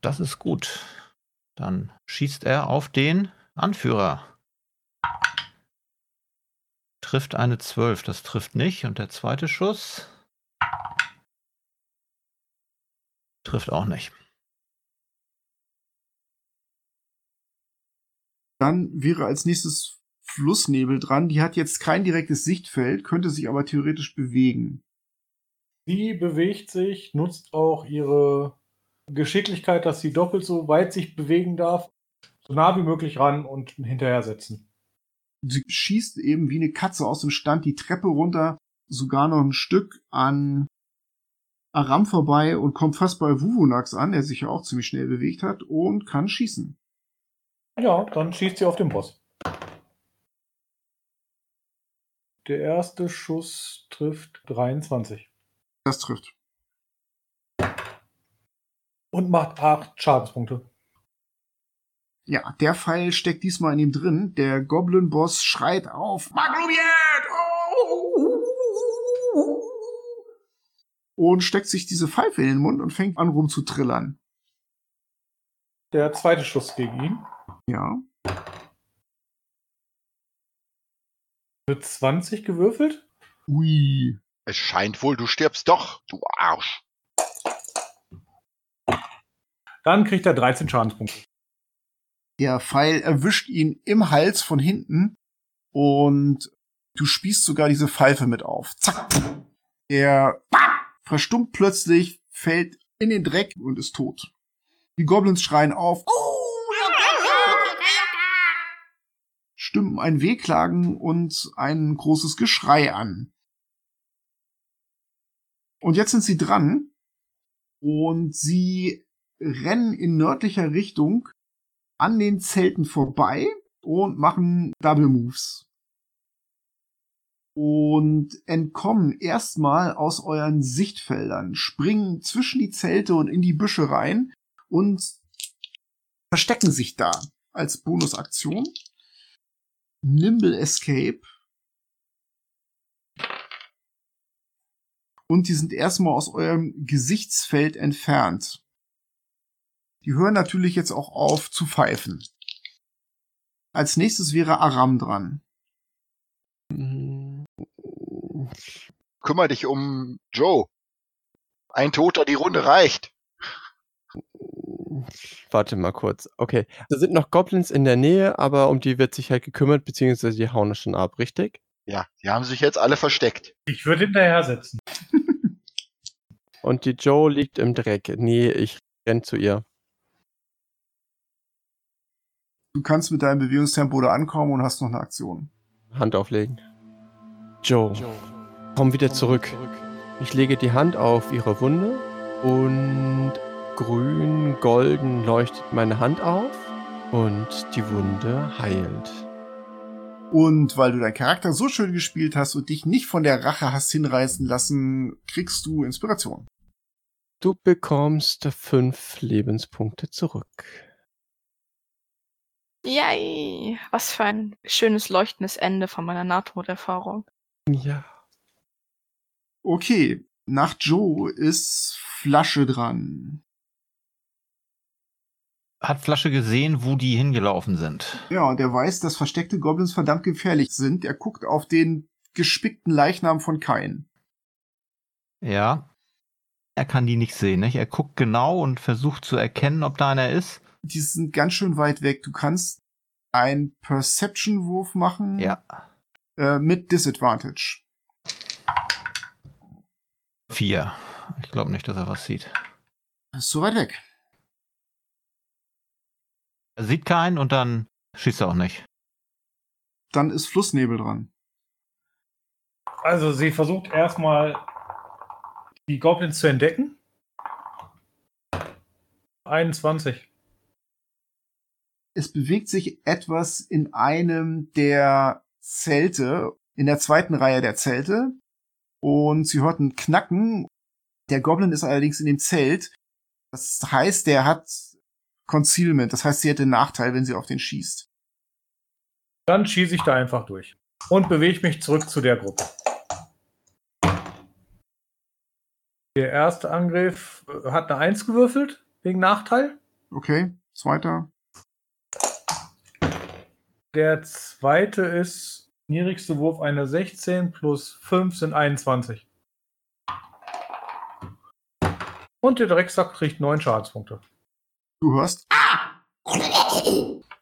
Das ist gut. Dann schießt er auf den Anführer. Trifft eine 12, das trifft nicht. Und der zweite Schuss trifft auch nicht. Dann wäre als nächstes Flussnebel dran. Die hat jetzt kein direktes Sichtfeld, könnte sich aber theoretisch bewegen. Sie bewegt sich, nutzt auch ihre Geschicklichkeit, dass sie doppelt so weit sich bewegen darf, so nah wie möglich ran und hinterher setzen. Sie schießt eben wie eine Katze aus dem Stand die Treppe runter, sogar noch ein Stück an Aram vorbei und kommt fast bei Wuvunax an, der sich ja auch ziemlich schnell bewegt hat und kann schießen. Ja, dann schießt sie auf den Boss. Der erste Schuss trifft 23 Das trifft. und macht 8 Schadenspunkte. Ja, der Pfeil steckt diesmal in ihm drin. Der Goblin-Boss schreit auf. Maglumiert! Und steckt sich diese Pfeife in den Mund und fängt an rumzutrillern. Der zweite Schuss gegen ihn Ja. wird 20 gewürfelt. Ui. Es scheint wohl, du stirbst doch, du Arsch. Dann kriegt er 13 Schadenspunkte. Der Pfeil erwischt ihn im Hals von hinten und du spießt sogar diese Pfeife mit auf. Zack. Er verstummt plötzlich, fällt in den Dreck und ist tot. Die Goblins schreien auf. Stimmen ein Wehklagen und ein großes Geschrei an. Und jetzt sind sie dran und sie rennen in nördlicher Richtung an den Zelten vorbei und machen Double Moves. Und entkommen erstmal aus euren Sichtfeldern, springen zwischen die Zelte und in die Büsche rein und verstecken sich da als Bonusaktion. Nimble Escape. Und die sind erstmal aus eurem Gesichtsfeld entfernt. Die hören natürlich jetzt auch auf zu pfeifen. Als nächstes wäre Aram dran. Mm, Kümmer dich um Joe. Ein Toter, die Runde reicht. Warte mal kurz. Okay. Da sind noch Goblins in der Nähe, aber um die wird sich halt gekümmert, beziehungsweise die hauen es schon ab, richtig? Ja, die haben sich jetzt alle versteckt. Ich würde hinterher setzen. Und die Joe liegt im Dreck. Nee, ich renn zu ihr. Du kannst mit deinem Bewegungstempo da ankommen und hast noch eine Aktion. Hand auflegen. Joe, komm wieder zurück. Ich lege die Hand auf ihre Wunde und grün, golden leuchtet meine Hand auf und die Wunde heilt. Und weil du deinen Charakter so schön gespielt hast und dich nicht von der Rache hast hinreißen lassen, kriegst du Inspiration. Du bekommst fünf Lebenspunkte zurück. Yay! Was für ein schönes leuchtendes Ende von meiner Nahtoderfahrung. Ja. Okay, nach Joe ist Flasche dran. Hat Flasche gesehen, wo die hingelaufen sind. Ja, und er weiß, dass versteckte Goblins verdammt gefährlich sind. Er guckt auf den gespickten Leichnam von Kain. Ja. Er kann die nicht sehen, nicht? Er guckt genau und versucht zu erkennen, ob da einer ist. Die sind ganz schön weit weg. Du kannst einen Perception-Wurf machen. Ja. Äh, mit Disadvantage. Vier. Ich glaube nicht, dass er was sieht. Ist so weit weg. Er sieht keinen und dann schießt er auch nicht. Dann ist Flussnebel dran. Also sie versucht erstmal die Goblins zu entdecken. 21. Es bewegt sich etwas in einem der Zelte, in der zweiten Reihe der Zelte. Und sie hört ein Knacken. Der Goblin ist allerdings in dem Zelt. Das heißt, der hat Concealment. Das heißt, sie hätte einen Nachteil, wenn sie auf den schießt. Dann schieße ich da einfach durch. Und bewege mich zurück zu der Gruppe. Der erste Angriff äh, hat eine 1 gewürfelt, wegen Nachteil. Okay, zweiter. Der zweite ist niedrigste Wurf eine 16 plus 5 sind 21. Und der Drecksack kriegt 9 Schadenspunkte. Du hörst.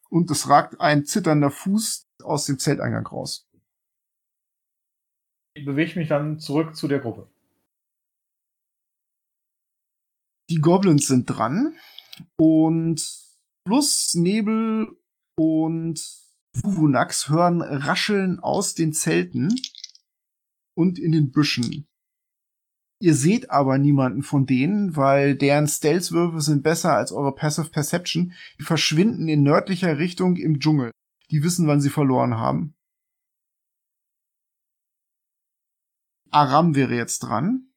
Und es ragt ein zitternder Fuß aus dem Zelteingang raus. Ich bewege mich dann zurück zu der Gruppe. Die Goblins sind dran und Fluss, Nebel und Vuvunax hören Rascheln aus den Zelten und in den Büschen. Ihr seht aber niemanden von denen, weil deren Stealth-Würfe sind besser als eure Passive Perception. Die verschwinden in nördlicher Richtung im Dschungel. Die wissen, wann sie verloren haben. Aram wäre jetzt dran.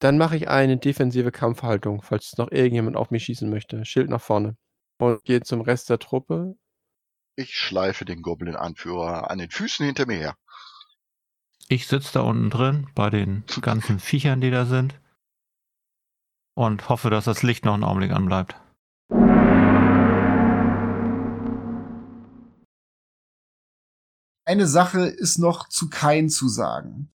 Dann mache ich eine defensive Kampfhaltung, falls noch irgendjemand auf mich schießen möchte. Schild nach vorne. Und gehe zum Rest der Truppe. Ich schleife den Goblin-Anführer an den Füßen hinter mir her. Ich sitze da unten drin bei den ganzen Viechern, die da sind. Und hoffe, dass das Licht noch einen Augenblick anbleibt. Eine Sache ist noch zu Kain zu sagen.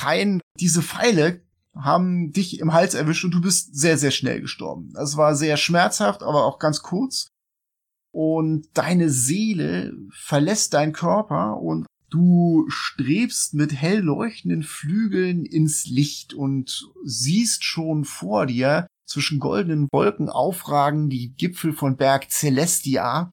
Kain, diese Pfeile haben dich im Hals erwischt und du bist sehr, sehr schnell gestorben. Es war sehr schmerzhaft, aber auch ganz kurz. Und deine Seele verlässt deinen Körper und du strebst mit hell leuchtenden Flügeln ins Licht und siehst schon vor dir zwischen goldenen Wolken aufragen die Gipfel von Berg Celestia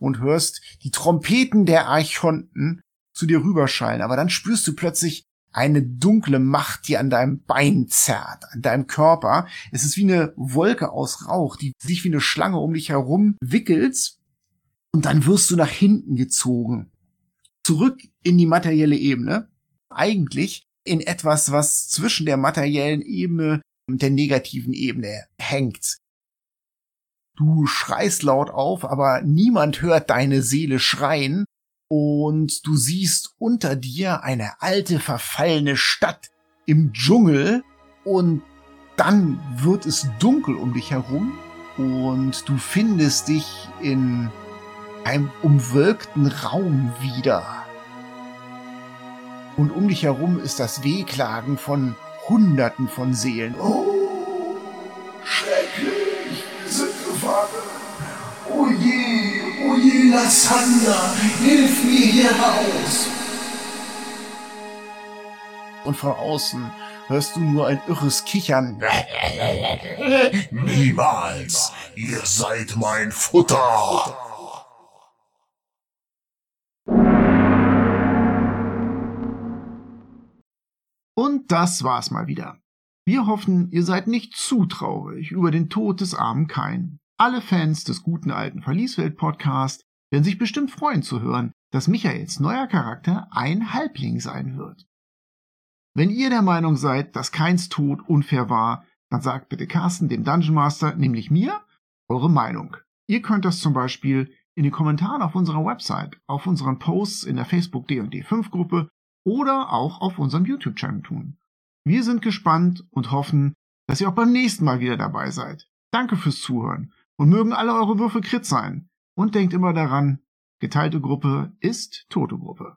und hörst die Trompeten der Archonten zu dir rüberschallen. Aber dann spürst du plötzlich eine dunkle Macht, die an deinem Bein zerrt, an deinem Körper. Es ist wie eine Wolke aus Rauch, die sich wie eine Schlange um dich herum wickelt. Und dann wirst du nach hinten gezogen. Zurück in die materielle Ebene. Eigentlich in etwas, was zwischen der materiellen Ebene und der negativen Ebene hängt. Du schreist laut auf, aber niemand hört deine Seele schreien, und du siehst unter dir eine alte verfallene Stadt im Dschungel und dann wird es dunkel um dich herum und du findest dich in einem umwölkten Raum wieder. Und um dich herum ist das Wehklagen von Hunderten von Seelen. Oh, schrecklich, wir sind gefangen. Oh je, Lassander, hilf mir hier raus. Und von außen hörst du nur ein irres Kichern. Niemals! Ihr seid mein Futter! Und das war's mal wieder. Wir hoffen, ihr seid nicht zu traurig über den Tod des armen Kain. Alle Fans des guten alten Verlieswelt-Podcast werden sich bestimmt freuen zu hören, dass Michaels neuer Charakter ein Halbling sein wird. Wenn ihr der Meinung seid, dass Keins Tod unfair war, dann sagt bitte Carsten, dem Dungeon Master, nämlich mir, eure Meinung. Ihr könnt das zum Beispiel in den Kommentaren auf unserer Website, auf unseren Posts in der Facebook D&D 5 Gruppe oder auch auf unserem YouTube-Channel tun. Wir sind gespannt und hoffen, dass ihr auch beim nächsten Mal wieder dabei seid. Danke fürs Zuhören und mögen alle eure Würfel Crit sein. Und denkt immer daran, geteilte Gruppe ist tote Gruppe.